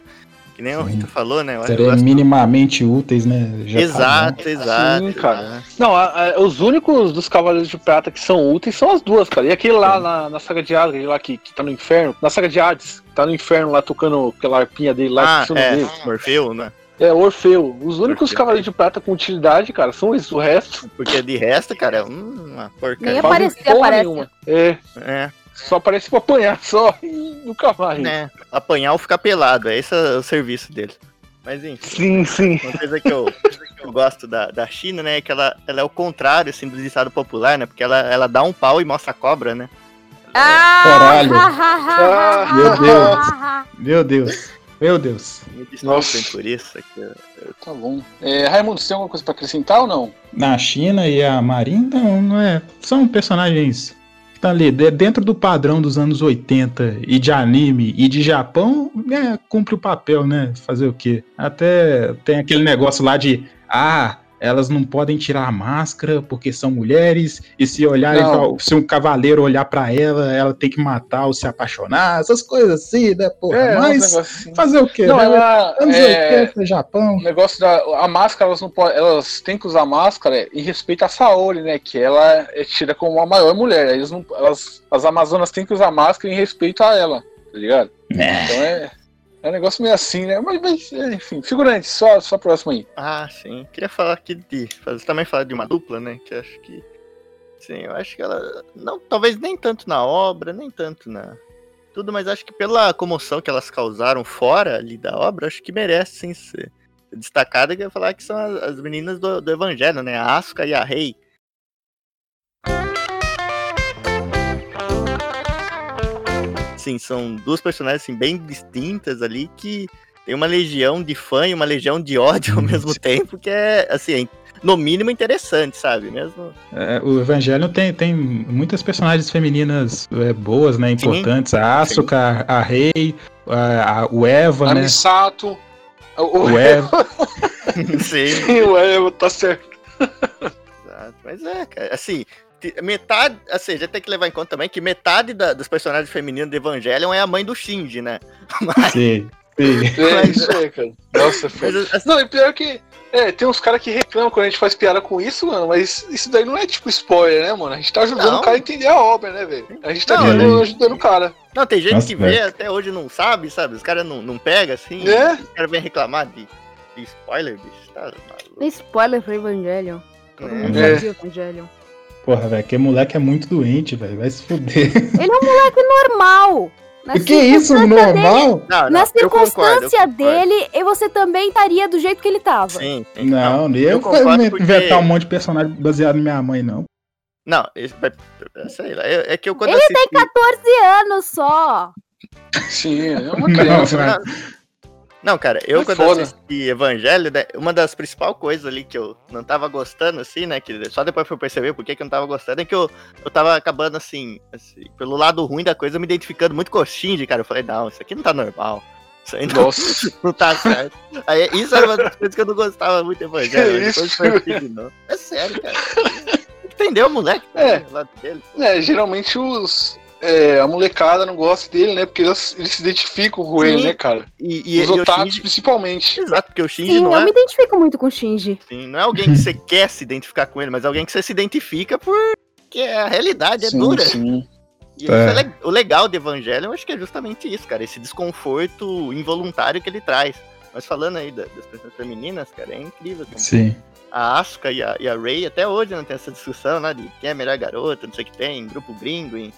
Que nem o Sim. Rita falou, né? Eu acho- eu Seria gosto- minimamente úteis, né? Já tá Exato, exato. Sim, cara. exato. Não, a- a- os únicos dos Cavaleiros de Prata que são úteis são as duas, cara. E aquele lá na, na saga de Asgard, lá que, que tá no inferno, na saga de Hades, que tá no inferno lá tocando aquela arpinha dele lá, Ah, o é, dele. Morfeu, né? É, Orfeu. Os únicos Orfeu. Cavaleiros de Prata com utilidade, cara, são esses. O resto, Porque de resto, cara, é uma porcaria. Nem aparecer, aparece. nenhuma. É, É, só aparece pra apanhar só e nunca mais. né? Apanhar ou ficar pelado, é esse é o serviço dele. Mas enfim. Sim, sim. Uma coisa que eu, que eu gosto da, da China, né, é que ela, ela é o contrário, assim, do ditado popular, né, porque ela, ela dá um pau e mostra a cobra, né. Ah, Caralho. ha, Meu Deus. Meu Deus. Meu Deus. Me Nossa. por isso. Aqui, eu- Tá bom. É, Raimundo, você tem alguma coisa pra acrescentar ou não? Na China e a Marin, não, não é. São personagens ali de- dentro do padrão dos anos 80 e de anime e de Japão, é, cumpre o papel, né? Fazer o quê? Até tem aquele negócio lá de. Ah, elas não podem tirar a máscara porque são mulheres, e se olharem, Não. se um cavaleiro olhar pra ela, ela tem que matar ou se apaixonar, essas coisas assim, né, porra? É, Mas um assim. fazer o quê? Não, né? ela. Anos É, 80, Japão. o negócio da. A máscara, elas não podem. Elas têm que usar máscara em respeito a Saori, né? Que ela é tida como a maior mulher. Eles não, elas, as Amazonas têm que usar máscara em respeito a ela, tá ligado? É. Então é. É um negócio meio assim, né? Mas, mas, enfim, figurante, só, só próximo aí. Ah, sim. Queria falar aqui de. fazer- Também falar de uma dupla, né? Que acho que. Sim, eu acho que ela. Não, talvez nem tanto na obra, nem tanto na. Tudo, mas acho que pela comoção que elas causaram fora ali da obra, acho que merece sim ser destacada. Que eu ia falar que são as, as meninas do, do Evangelho, né? A Asuka e a Rei. Sim, são duas personagens assim, bem distintas ali que tem uma legião de fã e uma legião de ódio ao mesmo tempo, que é, assim, no mínimo interessante, sabe? Mesmo. É, o Evangelho tem, tem muitas personagens femininas é, boas, né? Importantes. a Asuka, a Rei, a, a- o Eva, A né? Misato. O, O Eva. Sim. Sim, o Eva, tá certo. Exato. Mas é, cara, assim, metade, assim, a gente tem que levar em conta também que metade da- dos personagens femininos do Evangelion é a mãe do Shinji, né? Mas, Sim, sim. É isso aí, cara. Nossa, foi. assim, Não, e pior que. É, tem uns caras que reclamam quando a gente faz piada com isso, mano, mas isso daí não é tipo spoiler, né, mano? A gente tá ajudando Não. o cara a entender a obra, né, velho? A gente tá Não, ajudando, é. ajudando o cara. não, tem gente Nossa, que vê até hoje não sabe, sabe? Os caras não, não pegam assim, É. os caras vêm reclamar de, de spoiler, bicho. Tá maluco. Tem spoiler pro Evangelion. É. É. Evangelion. Porra, velho, que moleque é muito doente, velho. Vai se fuder. Ele é um moleque normal. Na O que é isso, circunstância dele- normal? Não, não, Na eu concordo, eu circunstância concordo. dele, e você também estaria do jeito que ele tava. Sim, sim. Não, eu, eu eu concordo vou porque- inventar um monte de personagem baseado em minha mãe, não. Não, esse, sei lá, é que eu quando Ele assisti... 14 anos só. Sim, é uma Não, criança. velho. Não, cara, eu É quando foda. assisti Evangelho, né, uma das principais coisas ali que eu não tava gostando, assim, né, que só depois fui perceber por que que eu não tava gostando, é que eu, eu tava acabando, assim, assim, pelo lado ruim da coisa, me identificando muito com o Shinji, cara. Eu falei, não, isso aqui não tá normal. Isso aí não, Nossa. não tá certo. Aí, isso era uma das coisas que eu não gostava muito do Evangelho. Que isso? novo. É sério, cara. Entendeu, moleque? Tá É. É, geralmente os. É, a molecada não gosta dele, né? Porque eles, eles se identificam com ele, Sim. né, cara? E, e, Os e otakus, Shinji... principalmente. Exato, porque o Shinji Sim, não eu é me identifico muito com o Shinji. Sim, não é alguém que você quer se identificar com ele, mas alguém que você se identifica porque a realidade é sim, dura. sim. E É. é le- o legal de Evangelho, eu acho que é justamente isso, cara, esse desconforto involuntário que ele traz. Mas falando aí da- das pessoas femininas, cara, é incrível. como Sim. A Asuka e a, e a Ray, até hoje não tem essa discussão, né, de quem é a melhor garota, não sei o que tem, grupo gringo, e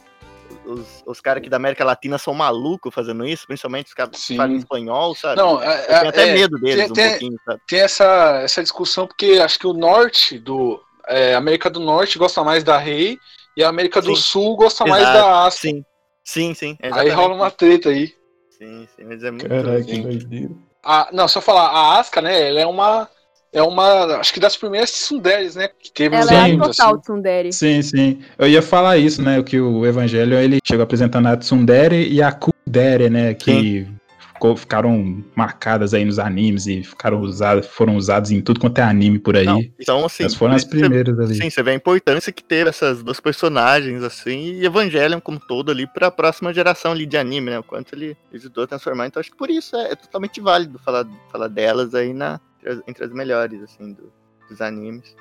os, os caras aqui da América Latina são malucos fazendo isso, principalmente os caras que falam espanhol, sabe? Não, eu é, tenho até é, medo deles tem- um tem- pouquinho, sabe? tem essa, essa discussão porque acho que o norte do. é, a América do Norte gosta mais da Rei e a América do Sim. Sul gosta mais Exato, da Asuka. Sim, sim, sim. Aí exatamente. rola uma treta aí. Sim, sim, mas é muito. Caraca, que doideira. A, não, só falar, a Asuka, né? Ela é uma. É uma. Acho que das primeiras tsunderes, né? Que teve Ela é a total assim. Tsundere. Sim, sim. Eu ia falar isso, né? Que o Evangelho ele chegou apresentando a Tsundere e a Kudere, né? Que ficou- ficaram marcadas aí nos animes e ficaram usadas, foram usadas em tudo quanto é anime por aí. Não, então, assim. Essas foram as isso você- primeiras ali. Sim, você vê a importância que teve essas duas personagens, assim, e Evangelion como todo ali pra próxima geração ali de anime, né? O quanto ele ajudou a transformar. Então acho que por isso é, é totalmente válido falar, falar delas aí na, entre, as, entre as melhores, assim, do- dos animes.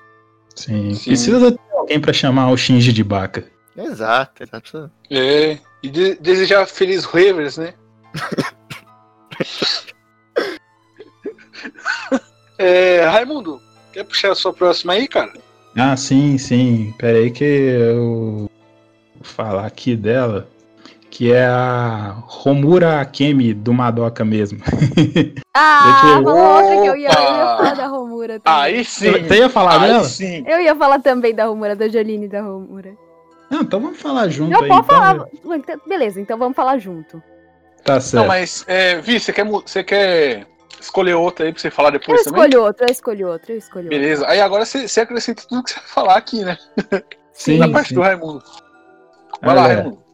Sim. Sim. Precisa ter alguém pra chamar o Shinji de Baka. Exato, exato. É. E de- desejar feliz Ravers, né? é, Raimundo, quer puxar a sua próxima aí, cara? Ah, sim, sim. Pera aí que eu vou falar aqui dela. Que é a Romura Akemi do Madoka mesmo. Ah, eu- falou outra que eu ia, eu ia falar da Romura também. Aí sim. Você ia falar aí dela? sim. Eu ia falar também da Romura, da Joline e da Romura. Não, então vamos falar junto Não, aí. pode então. falar. Então, Beleza, então vamos falar junto. Tá certo. Não, mas, é, Vi, você quer, você quer escolher outra aí pra você falar Eu depois também? escolho outro, eu escolho outro, eu escolho outro. Beleza. Aí agora você, você acrescenta tudo que você vai falar aqui, né? sim, Na parte sim. do Raimundo. Vai lá, É. Raimundo.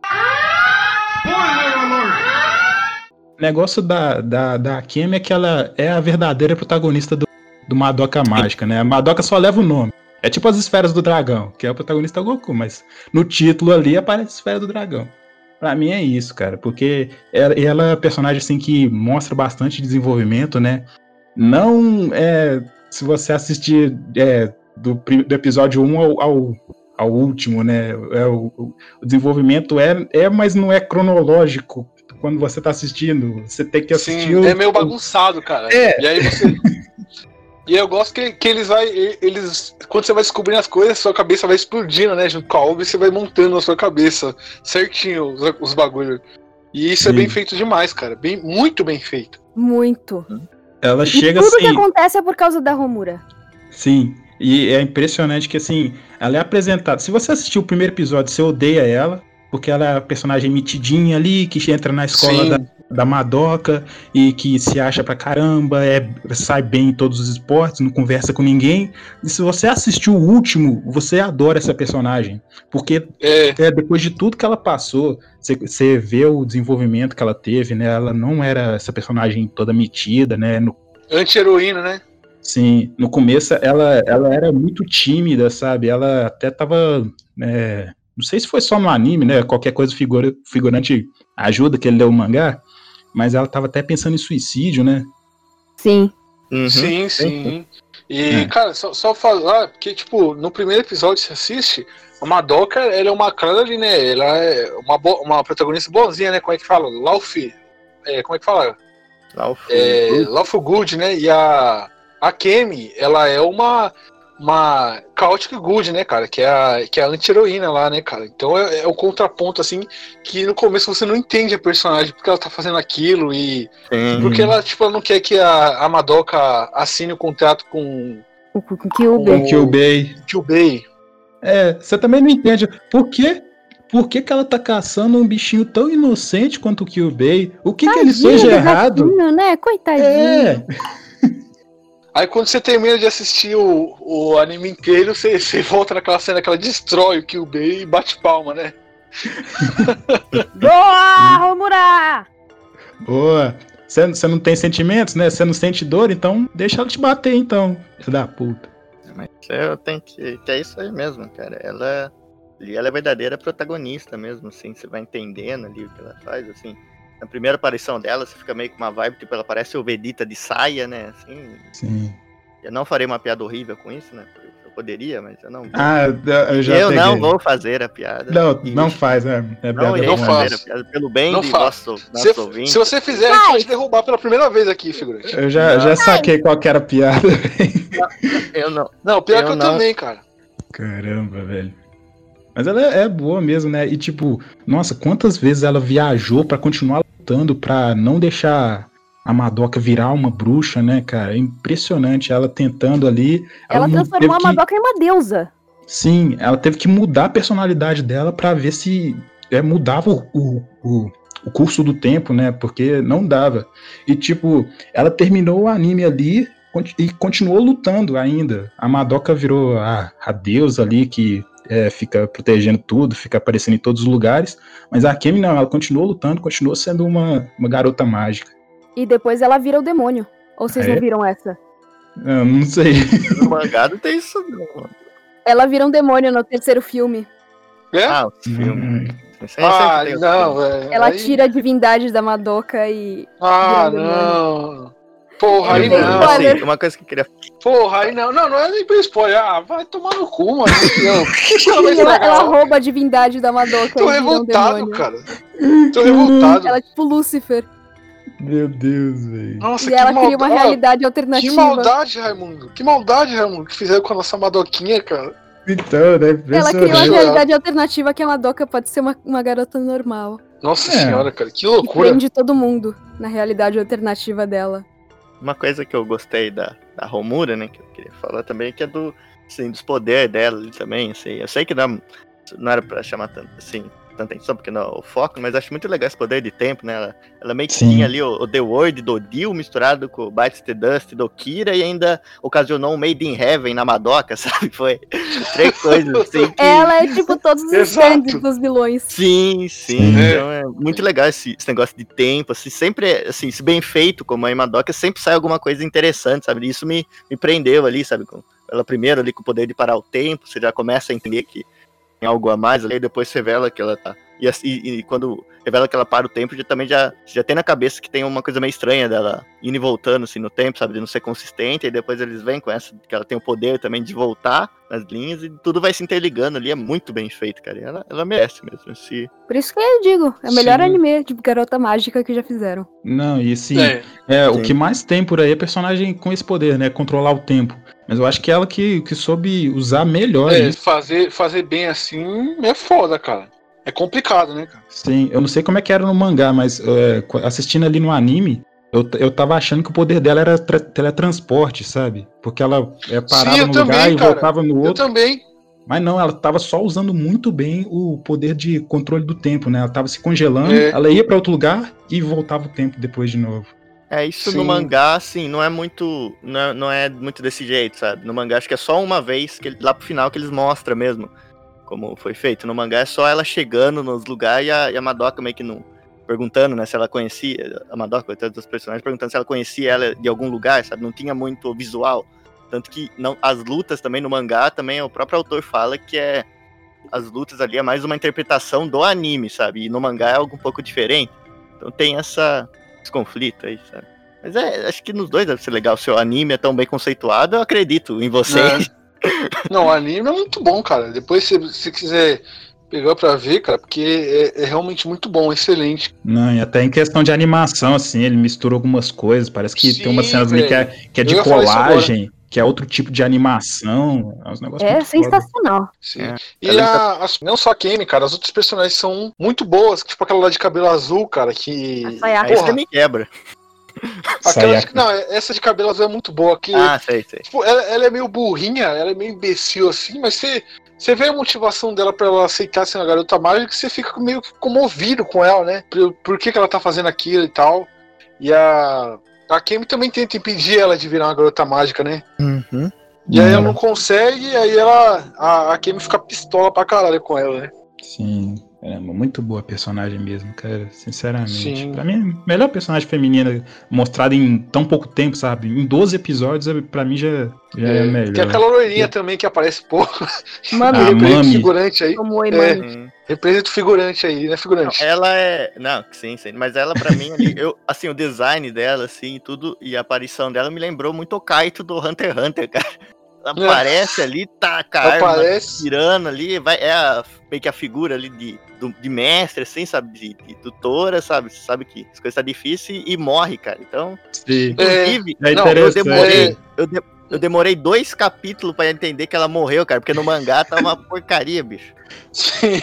O negócio da, da, da Akemi é que ela é a verdadeira protagonista do, do Madoka Mágica, né? A Madoka só leva o nome. É tipo as esferas do dragão, que é o protagonista é Goku, mas no título ali aparece esfera do dragão. Pra mim é isso, cara, porque ela, ela é a personagem assim que mostra bastante desenvolvimento, né? Não é. Se você assistir é, do, do episódio 1 ao, ao, ao último, né? É, o, o desenvolvimento é, é, mas não é cronológico quando você tá assistindo. Você tem que assistir. Sim, o- é meio bagunçado, cara. É. E aí você. E eu gosto que, que eles vai. Eles. Quando você vai descobrindo as coisas, sua cabeça vai explodindo, né? Junto com a obra, e você vai montando na sua cabeça certinho os, os bagulhos. E isso é Sim. bem feito demais, cara. Bem, muito bem feito. Muito. Ela E chega tudo que assim. acontece é por causa da Romura. Sim. E é impressionante que, assim, ela é apresentada. Se você assistiu o primeiro episódio, você odeia ela, porque ela é a personagem mitidinha ali, que entra na escola Sim. da, da Madoka e que se acha pra caramba, é, sai bem em todos os esportes, não conversa com ninguém. E se você assistiu o último, você adora essa personagem. Porque É, é, depois de tudo que ela passou, você- você vê o desenvolvimento que ela teve, né? Ela não era essa personagem toda metida, né? No anti-heroína, né? Sim, no começo ela, ela era muito tímida, sabe? Ela até tava. é, não sei se foi só no anime, né? Qualquer coisa, o figura, figurante ajuda que ele leu o mangá, mas ela tava até pensando em suicídio, né? Sim. Uhum. Sim, sim. E, É. cara, só, só falar, porque, tipo, no primeiro episódio você assiste, a Madoka, ela é uma cara ali, né? Ela é uma, bo- uma protagonista bonzinha, né? Como é que fala? Laufey. É, como é que fala? O É, Good, né? E a, a Kemi, ela é uma, uma Chaotic Good, né, cara? Que é a, que é a anti-heroína lá, né, cara? Então é, é o contraponto, assim, que no começo você não entende a personagem, porque ela tá fazendo aquilo e. Sim. Porque ela, tipo, ela não quer que a, a Madoka assine o contrato com O com o Kyuubi. Com o Kyubei. É, você também não entende. Por quê? Por que, que ela tá caçando um bichinho tão inocente quanto o Kyubei? O que, que ele Tadinho fez de do errado? gatinho, né? Coitadinho. É, Aí quando você termina de assistir o, o anime inteiro, você, você volta naquela cena que ela destrói o Kyubei e bate palma, né? Boa, Romura! boa. Você você não tem sentimentos, né? Você não sente dor, então deixa ela te bater, então. Filho da puta. Mas eu tenho que. Que é isso aí mesmo, cara. Ela. ali Ela é verdadeira protagonista mesmo, assim. Você vai entendendo ali o que ela faz, assim. Na primeira aparição dela, você fica meio com uma vibe, tipo, ela parece o Vegeta de saia, né? Assim. Sim. Eu não farei uma piada horrível com isso, né? Eu poderia, mas eu não vou. Ah, eu já eu peguei. não vou fazer a piada. Não, E não faz, né? É Não não faço. piada pelo bem Não de faço. nosso, Se, nosso ouvinte. se você fizer, a gente vai te derrubar pela primeira vez aqui, figurante. Eu já, já saquei qual que era a piada. Eu não. Não, pior Eu que eu não. também, cara. Caramba, velho. Mas ela é, é boa mesmo, né? E tipo, nossa, quantas vezes ela viajou pra continuar lutando pra não deixar a Madoka virar uma bruxa, né, cara? É impressionante ela tentando ali. Ela mu- transformou a que- Madoka em uma deusa. Sim, ela teve que mudar a personalidade dela pra ver se é, mudava o, o, o, o curso do tempo, né? Porque não dava. E tipo, ela terminou o anime ali e continuou lutando ainda. A Madoka virou a, a deusa ali que é, fica protegendo tudo, fica aparecendo em todos os lugares. Mas a Kemi não, ela continuou lutando, continuou sendo uma, uma garota mágica. E depois ela vira o demônio. Ou vocês Ah, é? não viram essa? Eu não sei. No mangá não tem isso, não. Ela vira um demônio no terceiro filme. É? Ah, os filmes. Hum, ah, não, velho. Ela Aí- tira a divindade da Madoka e. Ah, um não. Porra, aí não. Assim, uma coisa que eu queria Porra, aí não. Não, não é nem pra spoiler. Ah, vai tomar no cu, mano. Não. Ela ela, rouba a divindade da Madoka Tô e um revoltado, demônio. cara. Tô revoltado. Ela é tipo Lúcifer. Meu Deus, velho. Nossa, e ela que cria uma realidade Que alternativa. maldade, Raimundo. Que maldade, Raimundo, que fizeram com a nossa Madoquinha, cara. Então, né? Ela cria uma realidade alternativa que a Madoka pode ser uma, uma garota normal. Nossa É. senhora, cara, que E loucura. prende todo mundo na realidade alternativa dela. Uma coisa que eu gostei da, da Romura, né, que eu queria falar também, que é do, assim, dos poderes dela ali também, assim. Eu sei que não, não era pra chamar tanto, assim, tanta atenção, porque não é o foco, mas acho muito legal esse poder de tempo, né? Ela, ela meio que Sim. tinha ali o, o The Word do Dio misturado com o Bites the Dust do Kira e ainda ocasionou um Made in Heaven na Madoka, sabe? Foi três coisas assim que... Ela é tipo todos os stands dos vilões. Sim, sim. Sim. Então é muito legal esse, esse negócio de tempo, assim, sempre, é, assim, se bem feito, como a Madoka, sempre sai alguma coisa interessante, sabe? Isso me, me prendeu ali, sabe? Com, ela primeiro ali com o poder de parar o tempo, você já começa a entender que algo a mais ali, e depois revela que ela tá. E, assim, e- e quando revela que ela para o tempo, já, também já, já tem na cabeça que tem uma coisa meio estranha dela indo e voltando assim no tempo, sabe? De não ser consistente, e depois eles vêm com essa, que ela tem o poder também de voltar nas linhas, e tudo vai se interligando ali, é muito bem feito, cara. E ela, ela merece mesmo esse, Por isso que eu digo, é o melhor Sim. anime de garota mágica que já fizeram. Não, e assim, É, é, o que mais tem por aí é personagem com esse poder, né? Controlar o tempo. Mas eu acho que ela que, que soube usar melhor é, isso. fazer, fazer bem assim é foda, cara. É complicado, né, cara? Sim, eu não sei como é que era no mangá, mas é, assistindo ali no anime, eu, eu tava achando que o poder dela era tra- teletransporte, sabe? Porque ela é, parava eu no lugar também, e cara. voltava no Eu outro. também. Mas não, ela tava só usando muito bem o poder de controle do tempo, né? Ela tava se congelando, É. ela ia pra outro lugar e voltava o tempo depois de novo. É, isso no Sim. mangá, assim, não é muito. Não é, não é muito desse jeito, sabe? No mangá, acho que é só uma vez, que lá pro final, que eles mostram mesmo como foi feito. No mangá é só ela chegando nos lugares e a, e a Madoka meio que não. Perguntando, né, se ela conhecia. A Madoka, todos os personagens, perguntando se ela conhecia ela de algum lugar, sabe? Não tinha muito visual. Tanto que não, as lutas também no mangá, também o próprio autor fala que é. As lutas ali é mais uma interpretação do anime, sabe? E no mangá é algo um pouco diferente. Então tem essa, esse conflito aí, sabe? Mas é, acho que nos dois deve ser legal. Se o anime é tão bem conceituado, eu acredito em vocês. Não, o anime é muito bom, cara. Depois, se você quiser pegar pra ver, cara, porque é, é realmente muito bom, excelente. Não, e até em questão de animação, assim, ele mistura algumas coisas. Parece que tem umas Sim, cenas ali que é, que é de colagem, que é outro tipo de animação. É negócios É sensacional. Sim. É. E Ela a, as- não só a Kemi, cara, as outras personagens são muito boas, tipo aquela lá de cabelo azul, cara, que. A Sayaka. Aí você Porra, me quebra. aquela de- não, essa de cabelo azul é muito boa, que Ah, sei, sei. tipo, ela, ela é meio burrinha, ela é meio imbecil assim, mas você, você vê a motivação dela pra ela aceitar ser uma garota mágica que você fica meio que comovido com ela, né? Por, por que, que ela tá fazendo aquilo e tal. E a. A Kemi também tenta impedir ela de virar uma garota mágica, né? Uhum. E aí ela Hum, não consegue, e aí ela. A, a Kemi fica pistola pra caralho com ela, né? Sim, é muito boa a personagem mesmo, cara, sinceramente. Sim. Pra mim, a melhor personagem feminina mostrada em tão pouco tempo, sabe? Em 12 episódios, é- pra mim já, já é, melhor. Tem aquela loirinha também que aparece pouco. Mami, Ah, Mami. figurante aí. como É. mami. Representa o figurante aí, né, Não, figurante? ela é. Não, sim, sim. Mas ela, pra mim, ali, eu, assim, o design dela, assim, tudo, e a aparição dela me lembrou muito o Kaito do Hunter x Hunter, cara. Ela É. aparece ali, tá com a arma Aparece. tirando ali, vai, é a, meio que a figura ali de, do- de mestre, assim, sabe? De, de tutora, sabe? Você sabe que as coisas tá difícil e morre, cara. Então, Sim. É, inclusive, É Não, eu demorei. É, Eu, de- eu demorei dois capítulos pra entender que ela morreu, cara, porque no mangá tá uma porcaria, bicho. sim.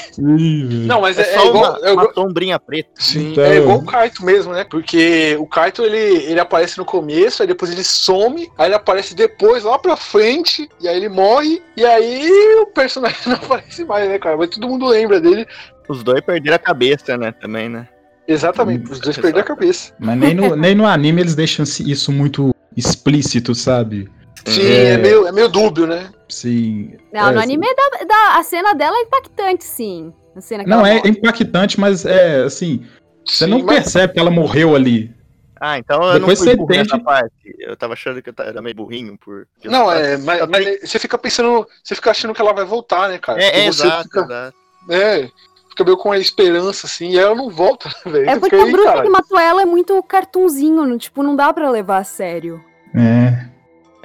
Não, mas É, é, é só igual. uma, é igual- uma sombrinha preta. Sim, Então- é igual o Kaito mesmo, né? Porque o Kaito ele, ele aparece no começo, aí depois ele some, aí ele aparece depois lá pra frente, e aí ele morre, e aí o personagem não aparece mais, né, cara? Mas todo mundo lembra dele. Os dois perderam a cabeça, né, também, né? Exatamente, os dois perderam a cabeça. Mas nem no, nem no anime eles deixam isso muito explícito, sabe? Sim, É. é, meio, é meio dúbio, né? Sim. Não, é, no anime da, da- a cena dela é impactante, sim. A cena que Não, é morre. impactante, mas é assim. Você Sim, não mas- percebe que ela morreu ali. Ah, então eu Depois não fui burro entende- parte. Eu tava achando que eu era meio burrinho por. Não, é, mas, mas você fica pensando, você fica achando que ela vai voltar, né, cara? É, é exato, fica- exato. É, fica meio com a esperança, assim, e aí ela não volta, velho. É porque a bruxa cara. que matou ela é muito cartunzinho, tipo, não dá pra levar a sério. É.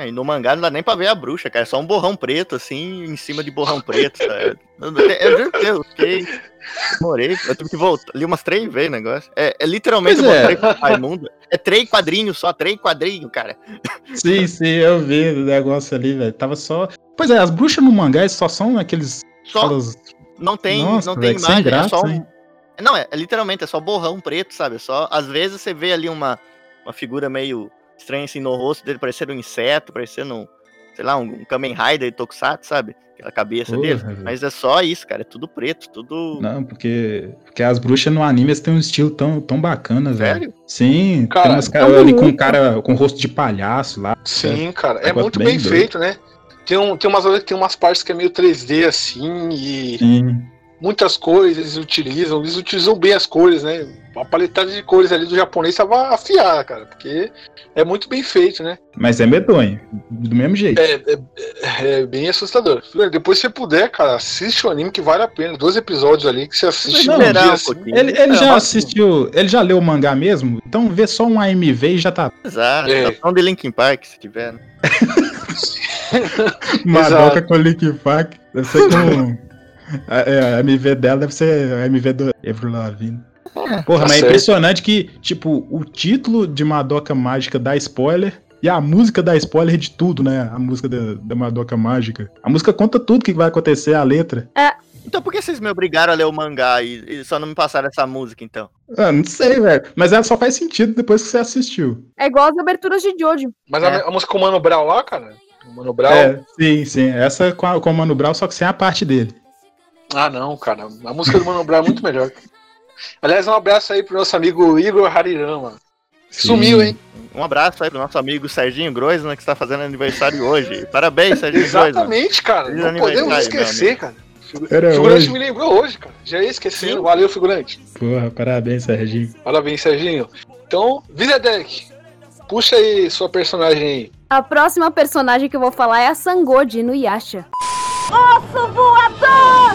É, e no mangá não dá nem pra ver a bruxa, cara. É só um borrão preto, assim, em cima de borrão preto. Sabe? Eu, juro que eu fiquei. Demorei. Eu tive que voltar. Li umas três vezes o negócio. É, é literalmente Pois eu é. mostrei Raimundo. É três quadrinhos só, três quadrinhos, cara. Sim, sim, eu vi o negócio ali, velho. Tava só. Pois é, as bruxas no mangá só são aqueles. Só falas- não tem, Nossa, não tem imagem, é graça, só um. hein? Não, é, é literalmente, é só borrão preto, sabe? É só. Às vezes você vê ali uma, uma figura meio estranha assim no rosto dele, parecendo um inseto, parecendo um, sei lá, um, um Kamen Rider Tokusatsu, sabe? Aquela cabeça Porra, dele. velho. Mas é só isso, cara. É tudo preto, tudo. Não, porque, porque as bruxas no anime têm um estilo tão, tão bacana, velho. Sério? Sim, Cara, tem umas caras tão ali com bonito. cara com rosto de palhaço lá. Sim, cara. É Negócio muito bem bem, feito, né? Tem, um, tem umas horas que tem umas partes que é meio 3D assim e Sim. Muitas cores eles utilizam, eles utilizam bem as cores, né? A paletada de cores ali do japonês tava afiada, cara, porque é muito bem feito, né? Mas é medonho, do mesmo jeito. É, é, é bem assustador. Depois, se você puder, cara, assiste o anime que vale a pena. Dois episódios ali que você assiste Não, esperar dia um assim. pouquinho. Ele, ele É, já mas- assistiu, ele já leu o mangá mesmo? Então vê só um AMV e já tá. Exato. É. É. de Linkin Park, se tiver. né? Madoka com Link Park. Ser com. A, é, a MV dela deve ser a MV do Avril Lavigne. Porra, Tá mas é certo. impressionante que, tipo, o título de Madoka Mágica dá spoiler e a música dá spoiler de tudo, né? A música da, da Madoka Mágica. A música conta tudo que vai acontecer, a letra. Então por que vocês me obrigaram a ler o mangá e, e só não me passaram essa música, então? Ah, não sei, velho. Mas ela só faz sentido depois que você assistiu. É igual as aberturas de Jojo. Mas É. a, a música com o Mano Brown lá, cara? O Mano Brown. É, sim, sim. Essa com, a, com o Mano Brown, só que sem a parte dele. Ah, não, cara. A música do Mano Brown é muito melhor. Aliás, um abraço aí pro nosso amigo Igor Harirama. Sim. Sumiu, hein? Um abraço aí pro nosso amigo Serginho Groisman, que está fazendo aniversário hoje. Parabéns, Serginho Groisman. Exatamente, cara. Feliz Não podemos esquecer, cara. O Era figurante hoje. me lembrou hoje, cara. Já ia esquecendo. Sim. Valeu, figurante. Porra, parabéns, Serginho. Parabéns, Serginho. Então, Videdek, puxa aí sua personagem aí. A próxima personagem que eu vou falar é a Sangô de Inuyasha. Osso voador!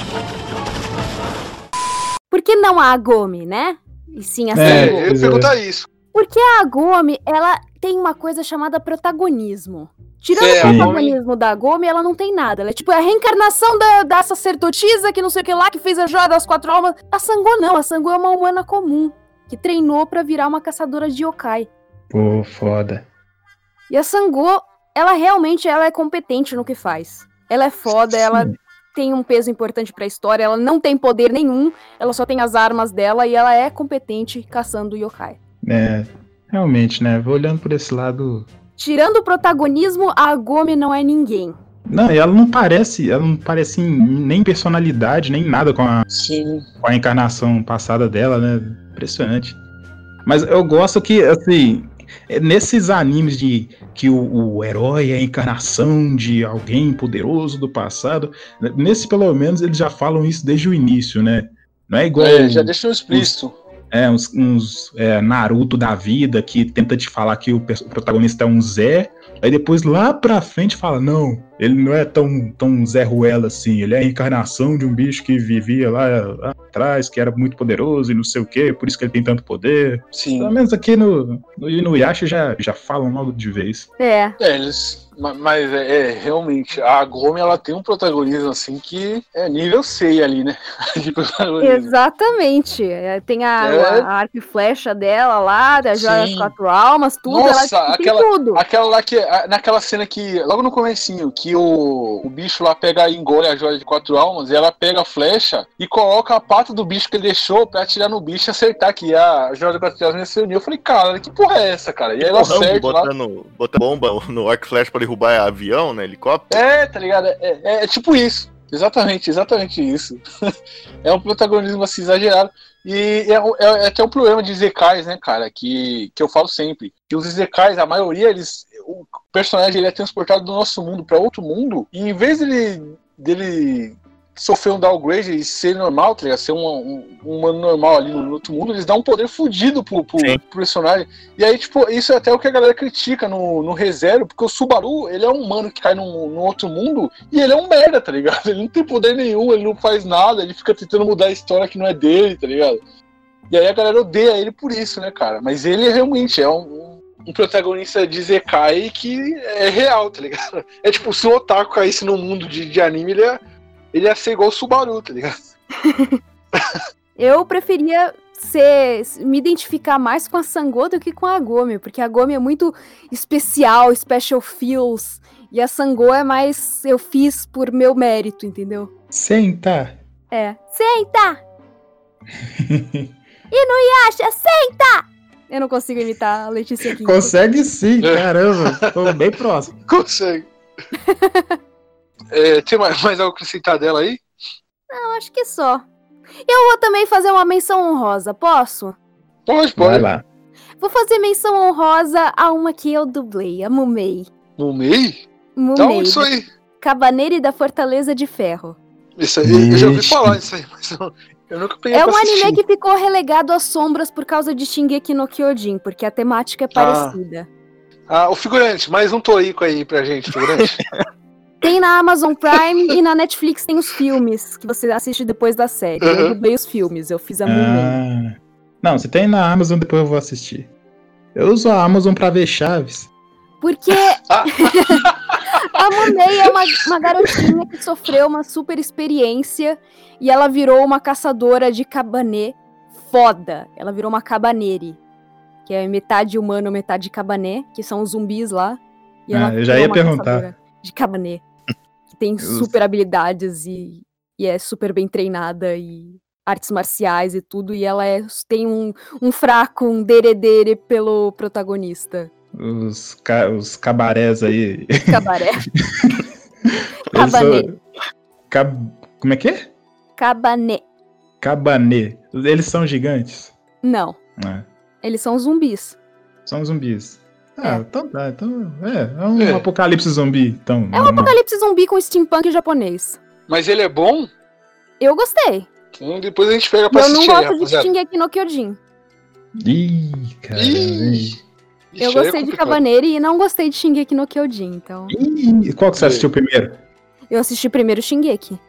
Por que não a Agome, né? E sim a É, Sangô. eu ia é. perguntar isso. Porque a Agome, ela tem uma coisa chamada protagonismo. Tirando É, o protagonismo da Agome, ela não tem nada. Ela é tipo a reencarnação da, da sacerdotisa que não sei o que lá, que fez a joia das quatro almas. A Sangô não, a Sangô é uma humana comum. Que treinou pra virar uma caçadora de yokai. Pô, foda. E a Sangô, ela realmente ela é competente no que faz. Ela é foda, ela Sim. tem um peso importante pra história, ela não tem poder nenhum, ela só tem as armas dela e ela é competente caçando yokai. É, realmente, né? Vou olhando por esse lado. Tirando o protagonismo, a Agome não é ninguém. Não, e ela não parece, ela não parece em- nem personalidade, nem nada com a, Sim. com a encarnação passada dela, né? Impressionante. Mas eu gosto que, assim, nesses animes de que o, o herói é a encarnação de alguém poderoso do passado, né, nesse pelo menos eles já falam isso desde o início, né? Não é igual É, já deixa um explícito. é, uns, uns, é, Naruto da vida que tenta te falar que o protagonista é um Zé, aí depois lá pra frente fala, não, ele não é tão, tão Zé Ruela assim, ele é a encarnação de um bicho que vivia lá, lá atrás, que era muito poderoso e não sei o que, por isso que ele tem tanto poder. Sim. Pelo menos aqui no, no Inuyasha já, já falam logo de vez. É. É, eles. ma- Mas é, é, realmente, a Gomi ela tem um protagonismo assim que é nível 6 ali, né? Exatamente. É, Tem a, É. a arco e flecha dela lá, da joia das quatro almas, tudo. Nossa, ela tem aquela- tudo. Aquela lá que. Naquela cena que. Logo no comecinho, que o, o bicho lá pega e engole a joia de quatro almas, e ela pega a flecha e coloca a pata do bicho que ele deixou pra atirar no bicho e acertar que a joia de quatro almas se uniu. Eu falei, cara, que porra é essa, cara? E aí ela Rambo acerta lá. botando, botando bomba no arco flash pra derrubar avião, né? Helicóptero. É, tá ligado? É, é- é tipo isso. Exatamente, exatamente isso. é um protagonismo assim exagerado. E é, é- é até um problema de Zekais, né, cara? Que, que eu falo sempre. Que os Zekais, a maioria, eles. O personagem ele é transportado do nosso mundo para outro mundo. E em vez dele, dele sofrer um downgrade e ser normal, tá ligado? Ser um, um, um humano normal ali no outro mundo, eles dão um poder fudido pro, pro, pro personagem. E aí, tipo, isso é até o que a galera critica no, no ReZero, porque o Subaru, ele é um humano que cai num, num outro mundo e ele é um merda, tá ligado? Ele não tem poder nenhum, ele não faz nada, ele fica tentando mudar a história que não é dele, tá ligado? E aí a galera odeia ele por isso, né, cara? Mas ele realmente é um, um protagonista de Zekai que é real, tá ligado? É tipo, se o Otaku caísse no mundo de, de anime, ele ia, ele ia ser igual o Subaru, tá ligado? Eu preferia ser, me identificar mais com a Sangô do que com a Gomi, porque a Gomi é muito especial, special feels, e a Sangô é mais eu fiz por meu mérito, entendeu? Senta! É. Senta! Inuyasha, senta! Eu não consigo imitar a Letícia aqui. Consegue sim, caramba. Tô bem próximo. Consegue. É, tem mais, mais algo a acrescentar dela aí? Eu acho que só. Eu vou também fazer uma menção honrosa, posso? Pode, Vai pode. lá. Vou fazer menção honrosa a uma que eu dublei, a Mumei. Da Mumei, onde isso aí? Cabaneira da Fortaleza de Ferro. Isso aí, eu já ouvi Ixi. falar isso aí, mas eu, eu nunca peguei É pra um anime assistir. que ficou relegado às sombras por causa de Shingeki no Kyojin, porque a temática é parecida. Ah, o figurante, mais um torico aí pra gente, figurante. Tem na Amazon Prime e na Netflix tem os filmes que você assiste depois da série. Eu Uhum. dublei os filmes, eu fiz a. Ah, não, se tem na Amazon, depois eu vou assistir. Eu uso a Amazon pra ver Chaves. Porque a Monei é uma, uma garotinha que sofreu uma super experiência e ela virou uma caçadora de cabanê foda. Ela virou uma cabanere, que é metade humano, metade cabané, que são os zumbis lá. Ah, eu já ia perguntar. De cabané. Tem super habilidades e, e é super bem treinada e artes marciais e tudo. E ela é- tem um, um fraco, um deredere pelo protagonista. Os, ca- os cabarés aí. Cabaré. Cabanê. são- Cab- Como é que é? Cabané. Cabanê. Eles são gigantes. Não, É, eles são zumbis. são zumbis. Ah, É. então tá. Então, é, é um É. apocalipse zumbi. Então, É um apocalipse zumbi com steampunk japonês. Mas ele é bom? Eu gostei. Então depois a gente pega pra Eu não assistir aí, gosto de. Shingeki no Kyojin. Ih, cara. Ih, Eu Ixi, aí é gostei de complicado. Cabaneira e não gostei de Shingeki no Kyojin, então... Ih, qual que você Ih. assistiu primeiro? Eu assisti primeiro Shingeki.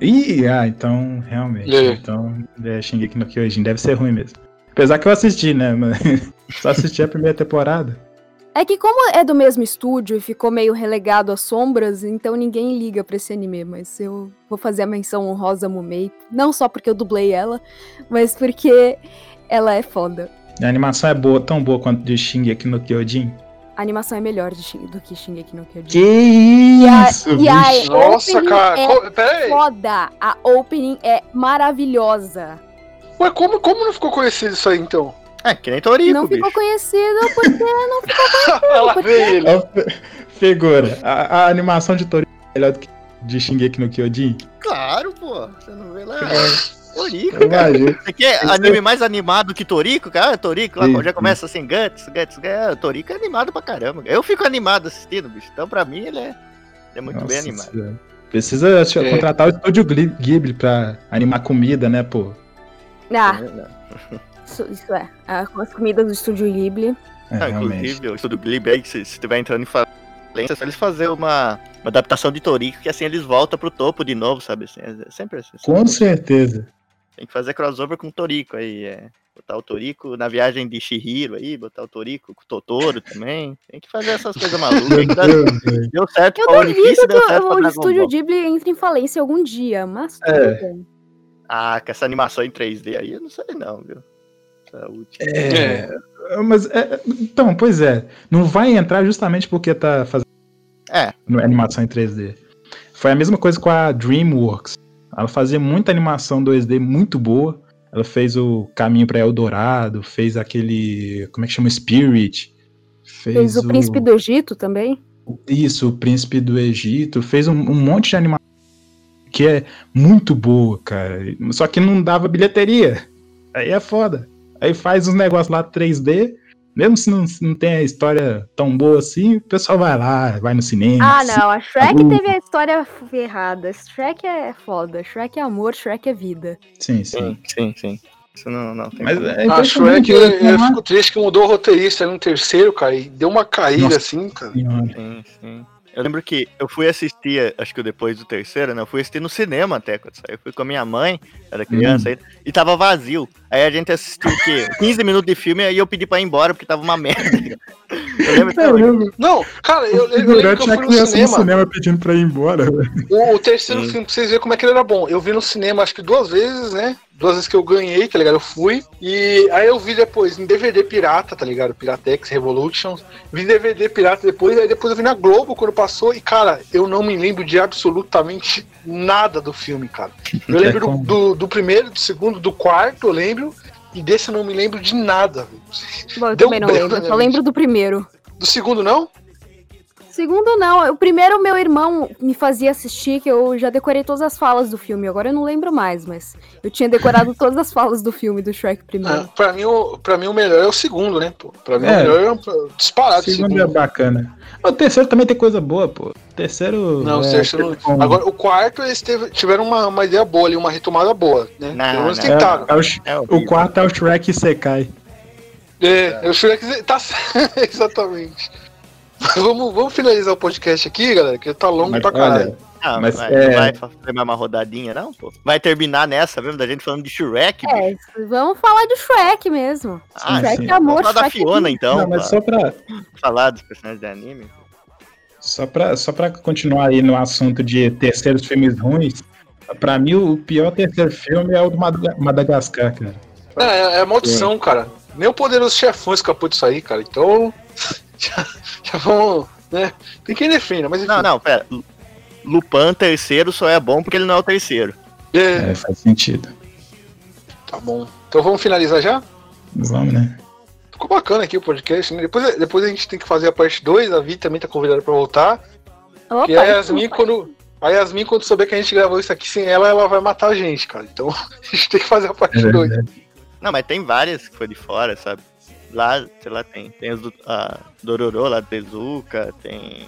Ih, ah, então, realmente. Aí? Então, é Shingeki no Kyojin, deve ser ruim mesmo. Apesar que eu assisti, né? Mas só assisti a primeira temporada. É que como é do mesmo estúdio e ficou meio relegado às sombras, então ninguém liga pra esse anime, mas eu vou fazer a menção honrosa a Mumei, não só porque eu dublei ela, mas porque ela é foda. A animação é boa, tão boa quanto de Shingeki no Kyojin. A animação é melhor de Shin- do que Shingeki no Kyojin. Que a- isso, e a- bicho. Nossa, Opening cara. é co- Pera aí. Foda! A opening é maravilhosa. Ué, como, como não ficou conhecido isso aí, então? É, que nem Torico, não ficou bicho. conhecido porque não ficou Ela porque- ele. Ó, fe- Figura, a, a animação de Tori é melhor do que de Shingeki no Kyojin? Claro, pô. Você não vê lá. Torico, Eu cara. Você quer Esse anime mais animado que Torico, cara? Torico, lá Sim, já sim. começa assim, Guts, Guts, Guts. É, Torico é animado pra caramba. Eu fico animado assistindo, bicho. Então, pra mim, ele é, ele é muito bem Nossa animado. Senhora. Precisa É. contratar o estúdio Ghibli pra animar comida, né, pô? Ah, É, isso, isso é. Com as comidas do estúdio Ghibli. É, Ah, inclusive, o estudo Glib aí, se estiver entrando em falência, é só eles fazer uma, uma adaptação de Torico, que assim eles voltam pro topo de novo, sabe? Assim, é sempre assim. Com certeza. Tem que fazer crossover com o Torico aí, é. Botar o Torico na viagem de Shihiro aí, botar o Torico com o Totoro também. Tem que fazer essas coisas malucas. Deu certo Eu duvido deu que o Dragon estúdio Ball. Ghibli entre em falência algum dia, mas tudo É. bem. Ah, com essa animação em 3D aí, eu não sei não, viu? Essa última. É, mas é, então, pois é, não vai entrar justamente porque tá fazendo É. animação em 3D. Foi a mesma coisa com a DreamWorks. Ela fazia muita animação 2D muito boa. Ela fez o Caminho para Eldorado, fez aquele, como é que chama, Spirit. Fez, Fez o Príncipe do Egito também. Isso, o Príncipe do Egito, fez um, um monte de animação que é muito boa, cara. Só que não dava bilheteria. Aí é foda. Aí faz uns negócios lá 3D, mesmo se não, se não tem a história tão boa assim, o pessoal vai lá, vai no cinema. Ah, não. A Shrek Uh. teve a história errada. Shrek é foda. Shrek é amor, Shrek é vida. Sim, sim. Sim, sim, sim. Isso não, não tem Mas é A impressionante. Shrek, eu, lá- fico triste que mudou o roteirista no terceiro, cara, e deu uma caída Nossa. assim, cara. Senhora. Sim, sim. Eu lembro que eu fui assistir, acho que depois do terceiro, né? Eu fui assistir no cinema até quando saiu. Eu fui com a minha mãe, era criança ainda, e tava vazio. Aí a gente assistiu o quê? 15 minutos de filme, aí eu pedi pra ir embora porque tava uma merda. Eu lembro hoje. Caramba, Não, cara, eu, eu lembro que eu fui no criança no cinema. cinema pedindo pra ir embora. O, o terceiro Sim. filme, pra vocês verem como é que ele era bom. Eu vi no cinema, acho que duas vezes, né? Duas vezes que eu ganhei, tá ligado? Eu fui. E aí eu vi depois em DVD pirata, tá ligado? Piratex, Revolution. Vi DVD pirata depois, aí depois eu vi na Globo quando passou. E, cara, eu não me lembro de absolutamente nada do filme, cara. Eu lembro do, do, do primeiro, do segundo, do quarto, eu lembro. E desse eu não me lembro de nada. velho. Bom, eu Deu também não lembro. Só lembro do primeiro. Do segundo, não? Segundo não. O primeiro meu irmão me fazia assistir, que eu já decorei todas as falas do filme. Agora eu não lembro mais, mas eu tinha decorado todas as falas do filme do Shrek primeiro. Ah, pra, mim, o, pra mim, o melhor é o segundo, né? Pô? Pra mim, É. o melhor é um disparado. O segundo segundo. é bacana. O terceiro também tem coisa boa, pô. O terceiro. Não, o é, terceiro como- não. Agora, o quarto, eles teve- tiveram uma, uma ideia boa ali, uma retomada boa, né? Não, Pelo menos não. tentaram. é, é o, É o quarto é o Shrek Sekai. É, o Shrek tá exatamente. vamos, vamos finalizar o podcast aqui, galera, que tá longo Mas, pra caralho. olha, Ah, Mas, vai, é- não vai fazer mais uma rodadinha, não, pô? Vai terminar nessa mesmo, da gente falando de Shrek, bicho? É, vamos falar do Shrek mesmo. Ah, Shrek sim. é amor, Vamos falar da Shrek é Fiona, então, não, mas pra só pra, falar dos personagens de anime. só, pra, só pra continuar aí no assunto de terceiros filmes ruins, pra mim o pior terceiro filme é o do Madaga- Madagascar, cara. É, é, é maldição, cara. Nem o poderoso chefão escapou disso aí, cara. Então, já, já vamos, né? Tem quem defenda, mas enfim. Não, não, pera. Lu- Lupin terceiro só é bom porque ele não é o terceiro. É, É, faz sentido. tá bom. Então vamos finalizar já? Vamos, né? Ficou bacana aqui o podcast, né? Depois, depois a gente tem que fazer a parte 2, a Vi também tá convidada pra voltar. Opa, e a Yasmin, quando. A Yasmin, quando souber que a gente gravou isso aqui sem ela, ela vai matar a gente, cara. Então a gente tem que fazer a parte É 2. verdade. Não, mas tem várias que foi de fora, sabe? Lá, sei lá, tem. Tem os do a Dororo lá do Tezuka, tem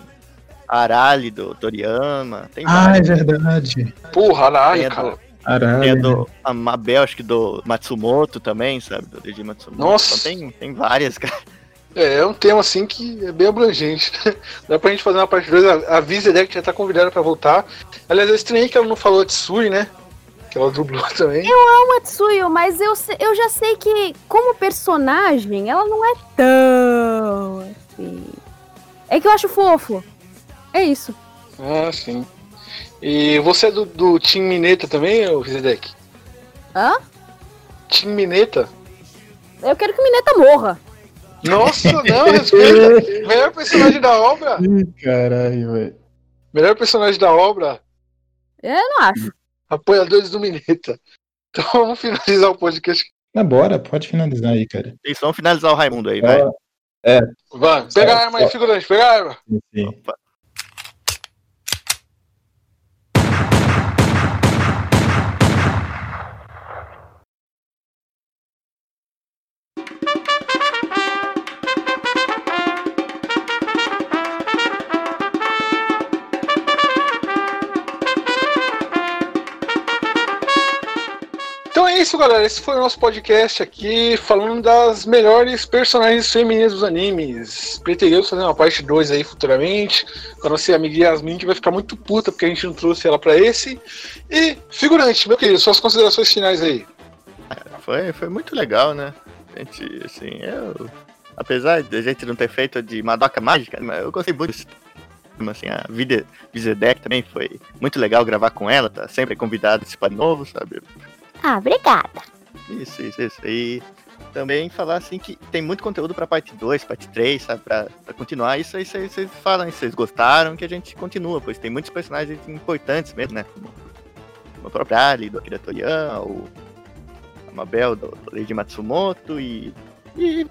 a Arali do Toriyama, tem Ah, é verdade. Porra, Tem Aralho, a cara. do, Caralho. tem a do a Mabel, acho que do Matsumoto também, sabe? Do Deji Matsumoto. Nossa. Então tem, tem várias, cara. É, é um tema assim que é bem abrangente. Dá pra gente fazer uma parte 2. A, a Zedek já tá convidada pra voltar. Aliás, eu estranhei que ela não falou de Sui, né? Que ela dublou também. Matsuyo, mas eu, eu já sei que, como personagem, ela não é tão assim. É que eu acho fofo. É isso. Ah, sim. E você é do, do Team Mineta também, ô Zedek? Hã? Team Mineta? Eu quero que o Mineta morra. Nossa, não, respeita. Melhor personagem da obra. Ih, Caralho, velho. Melhor personagem da obra. Eu não acho. Apoiadores do Mineta. Então vamos finalizar o podcast. Mas bora, pode finalizar aí, cara. Eles vão finalizar o Raimundo aí, vai. Ó, Vai, pega a arma aí, figurante, pega a arma. sim. Opa. É isso, galera. Esse foi o nosso podcast aqui, falando das melhores personagens femininas dos animes. Pretendemos fazer uma parte 2 aí futuramente, com a amiga Yasmin, que vai ficar muito puta porque a gente não trouxe ela pra esse. E, figurante, meu querido, suas considerações finais aí. Foi, foi muito legal, né? A gente, assim, eu. Apesar de a gente não ter feito de Madoka Mágica, eu gostei muito assim, a Vida Vizedek também foi muito legal gravar com ela, tá sempre convidado a participar de novo, sabe? Ah, obrigada. Isso, isso, isso. E também falar assim que tem muito conteúdo pra parte 2, parte 3, sabe? Pra, pra continuar. Isso aí vocês falam, vocês gostaram, que a gente continua, pois tem muitos personagens importantes mesmo, né? Como como a própria Ali, do Akira Toriyama, o a Mabel, do, do Leiji Matsumoto e, e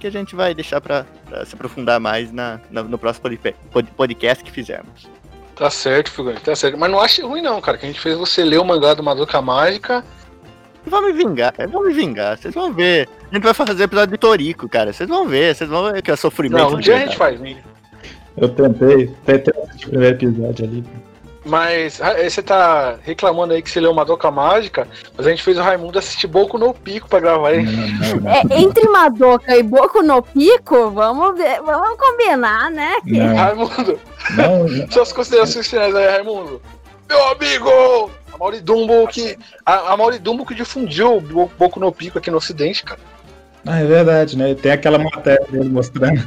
que a gente vai deixar pra se aprofundar mais na, na- no próximo pod- pod- podcast que fizermos. Tá certo, figurante, tá certo. Mas não ache ruim, não, cara, que a gente fez você ler o mangá do Madoka Mágica. Vamos me vingar, vamos me vingar, vocês vão ver. A gente vai fazer episódio de Torico, cara. Vocês vão ver, vocês vão ver que é sofrimento. Não, um dia a gente faz, né? Eu tentei, tentei assistir o primeiro episódio ali. Mas ah, você tá reclamando aí que você leu Madoka Mágica, mas a gente fez o Raimundo assistir Boku no Pico pra gravar não. É, entre Madoka e Boku no Pico, vamos, ver, vamos combinar, né? Não, Raimundo, não, não. suas considerações finais aí, Raimundo. Meu amigo! A Mauri Dumbo que. A, a Mauri Dumbo que difundiu o Bo- Boku no Pico aqui no Ocidente, cara. Ah, é verdade, né? Tem aquela matéria dele mostrando.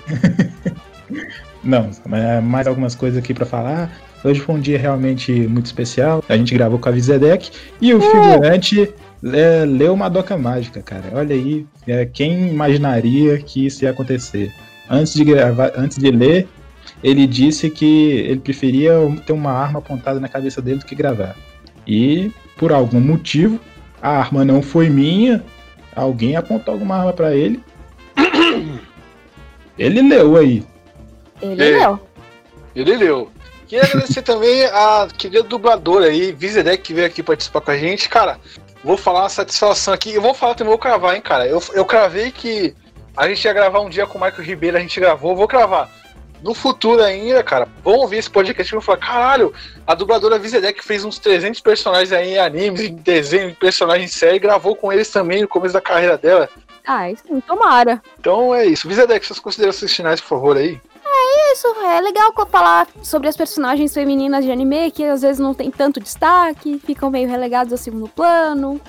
Não, mas mais algumas coisas aqui pra falar. Hoje foi um dia realmente muito especial. A gente gravou com a Vizedek e o figurante é, leu Madoka Mágica, cara. Olha aí, é, quem imaginaria que isso ia acontecer? Antes de gravar, antes de ler, ele disse que ele preferia ter uma arma apontada na cabeça dele do que gravar. E por algum motivo, a arma não foi minha. Alguém apontou alguma arma pra ele. Ele leu aí. Ele É. leu. Ele leu. Queria agradecer também a querida dubladora aí, Vizedec, que veio aqui participar com a gente. Cara, vou falar uma satisfação aqui. Eu vou falar também, vou cravar, hein, cara. Eu, eu cravei que a gente ia gravar um dia com o Michael Ribeiro, a gente gravou, vou cravar. No futuro ainda, cara, vão ouvir esse podcast e vão falar: caralho, a dubladora Vizedec fez uns 300 personagens aí em animes, em desenho, em personagens em série, gravou com eles também no começo da carreira dela. Ah, sim, tomara. Então é isso. Vizedec, suas considerações finais, por favor, aí. Isso, é legal falar sobre as personagens femininas de anime, que às vezes não tem tanto destaque, ficam meio relegados ao segundo plano,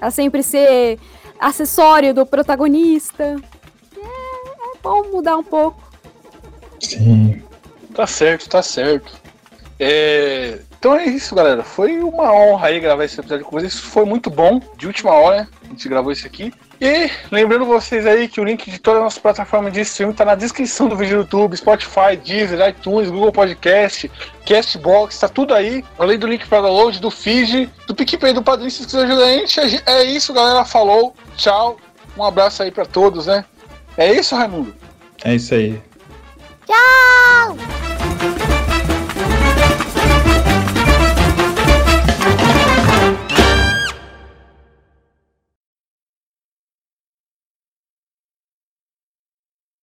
a sempre ser acessório do protagonista. É, é bom mudar um pouco. Sim. Tá certo, tá certo. É, Então é isso, galera. Foi uma honra aí gravar esse episódio com vocês. Foi muito bom, de última hora, a gente gravou isso aqui. E lembrando vocês aí que o link de toda a nossa plataforma de streaming tá na descrição do vídeo do YouTube, Spotify, Deezer, iTunes, Google Podcast, Castbox, tá tudo aí. Além do link para download, do feed, do PicPay, do Padrinho, se quiser ajudar a gente. É isso, galera. Falou, tchau. Um abraço aí pra todos, né? É isso, Raimundo? É isso aí. Tchau!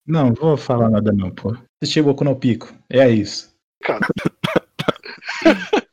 Não, vou falar nada não, pô. Assistir Boku no Pico. É isso. Cara.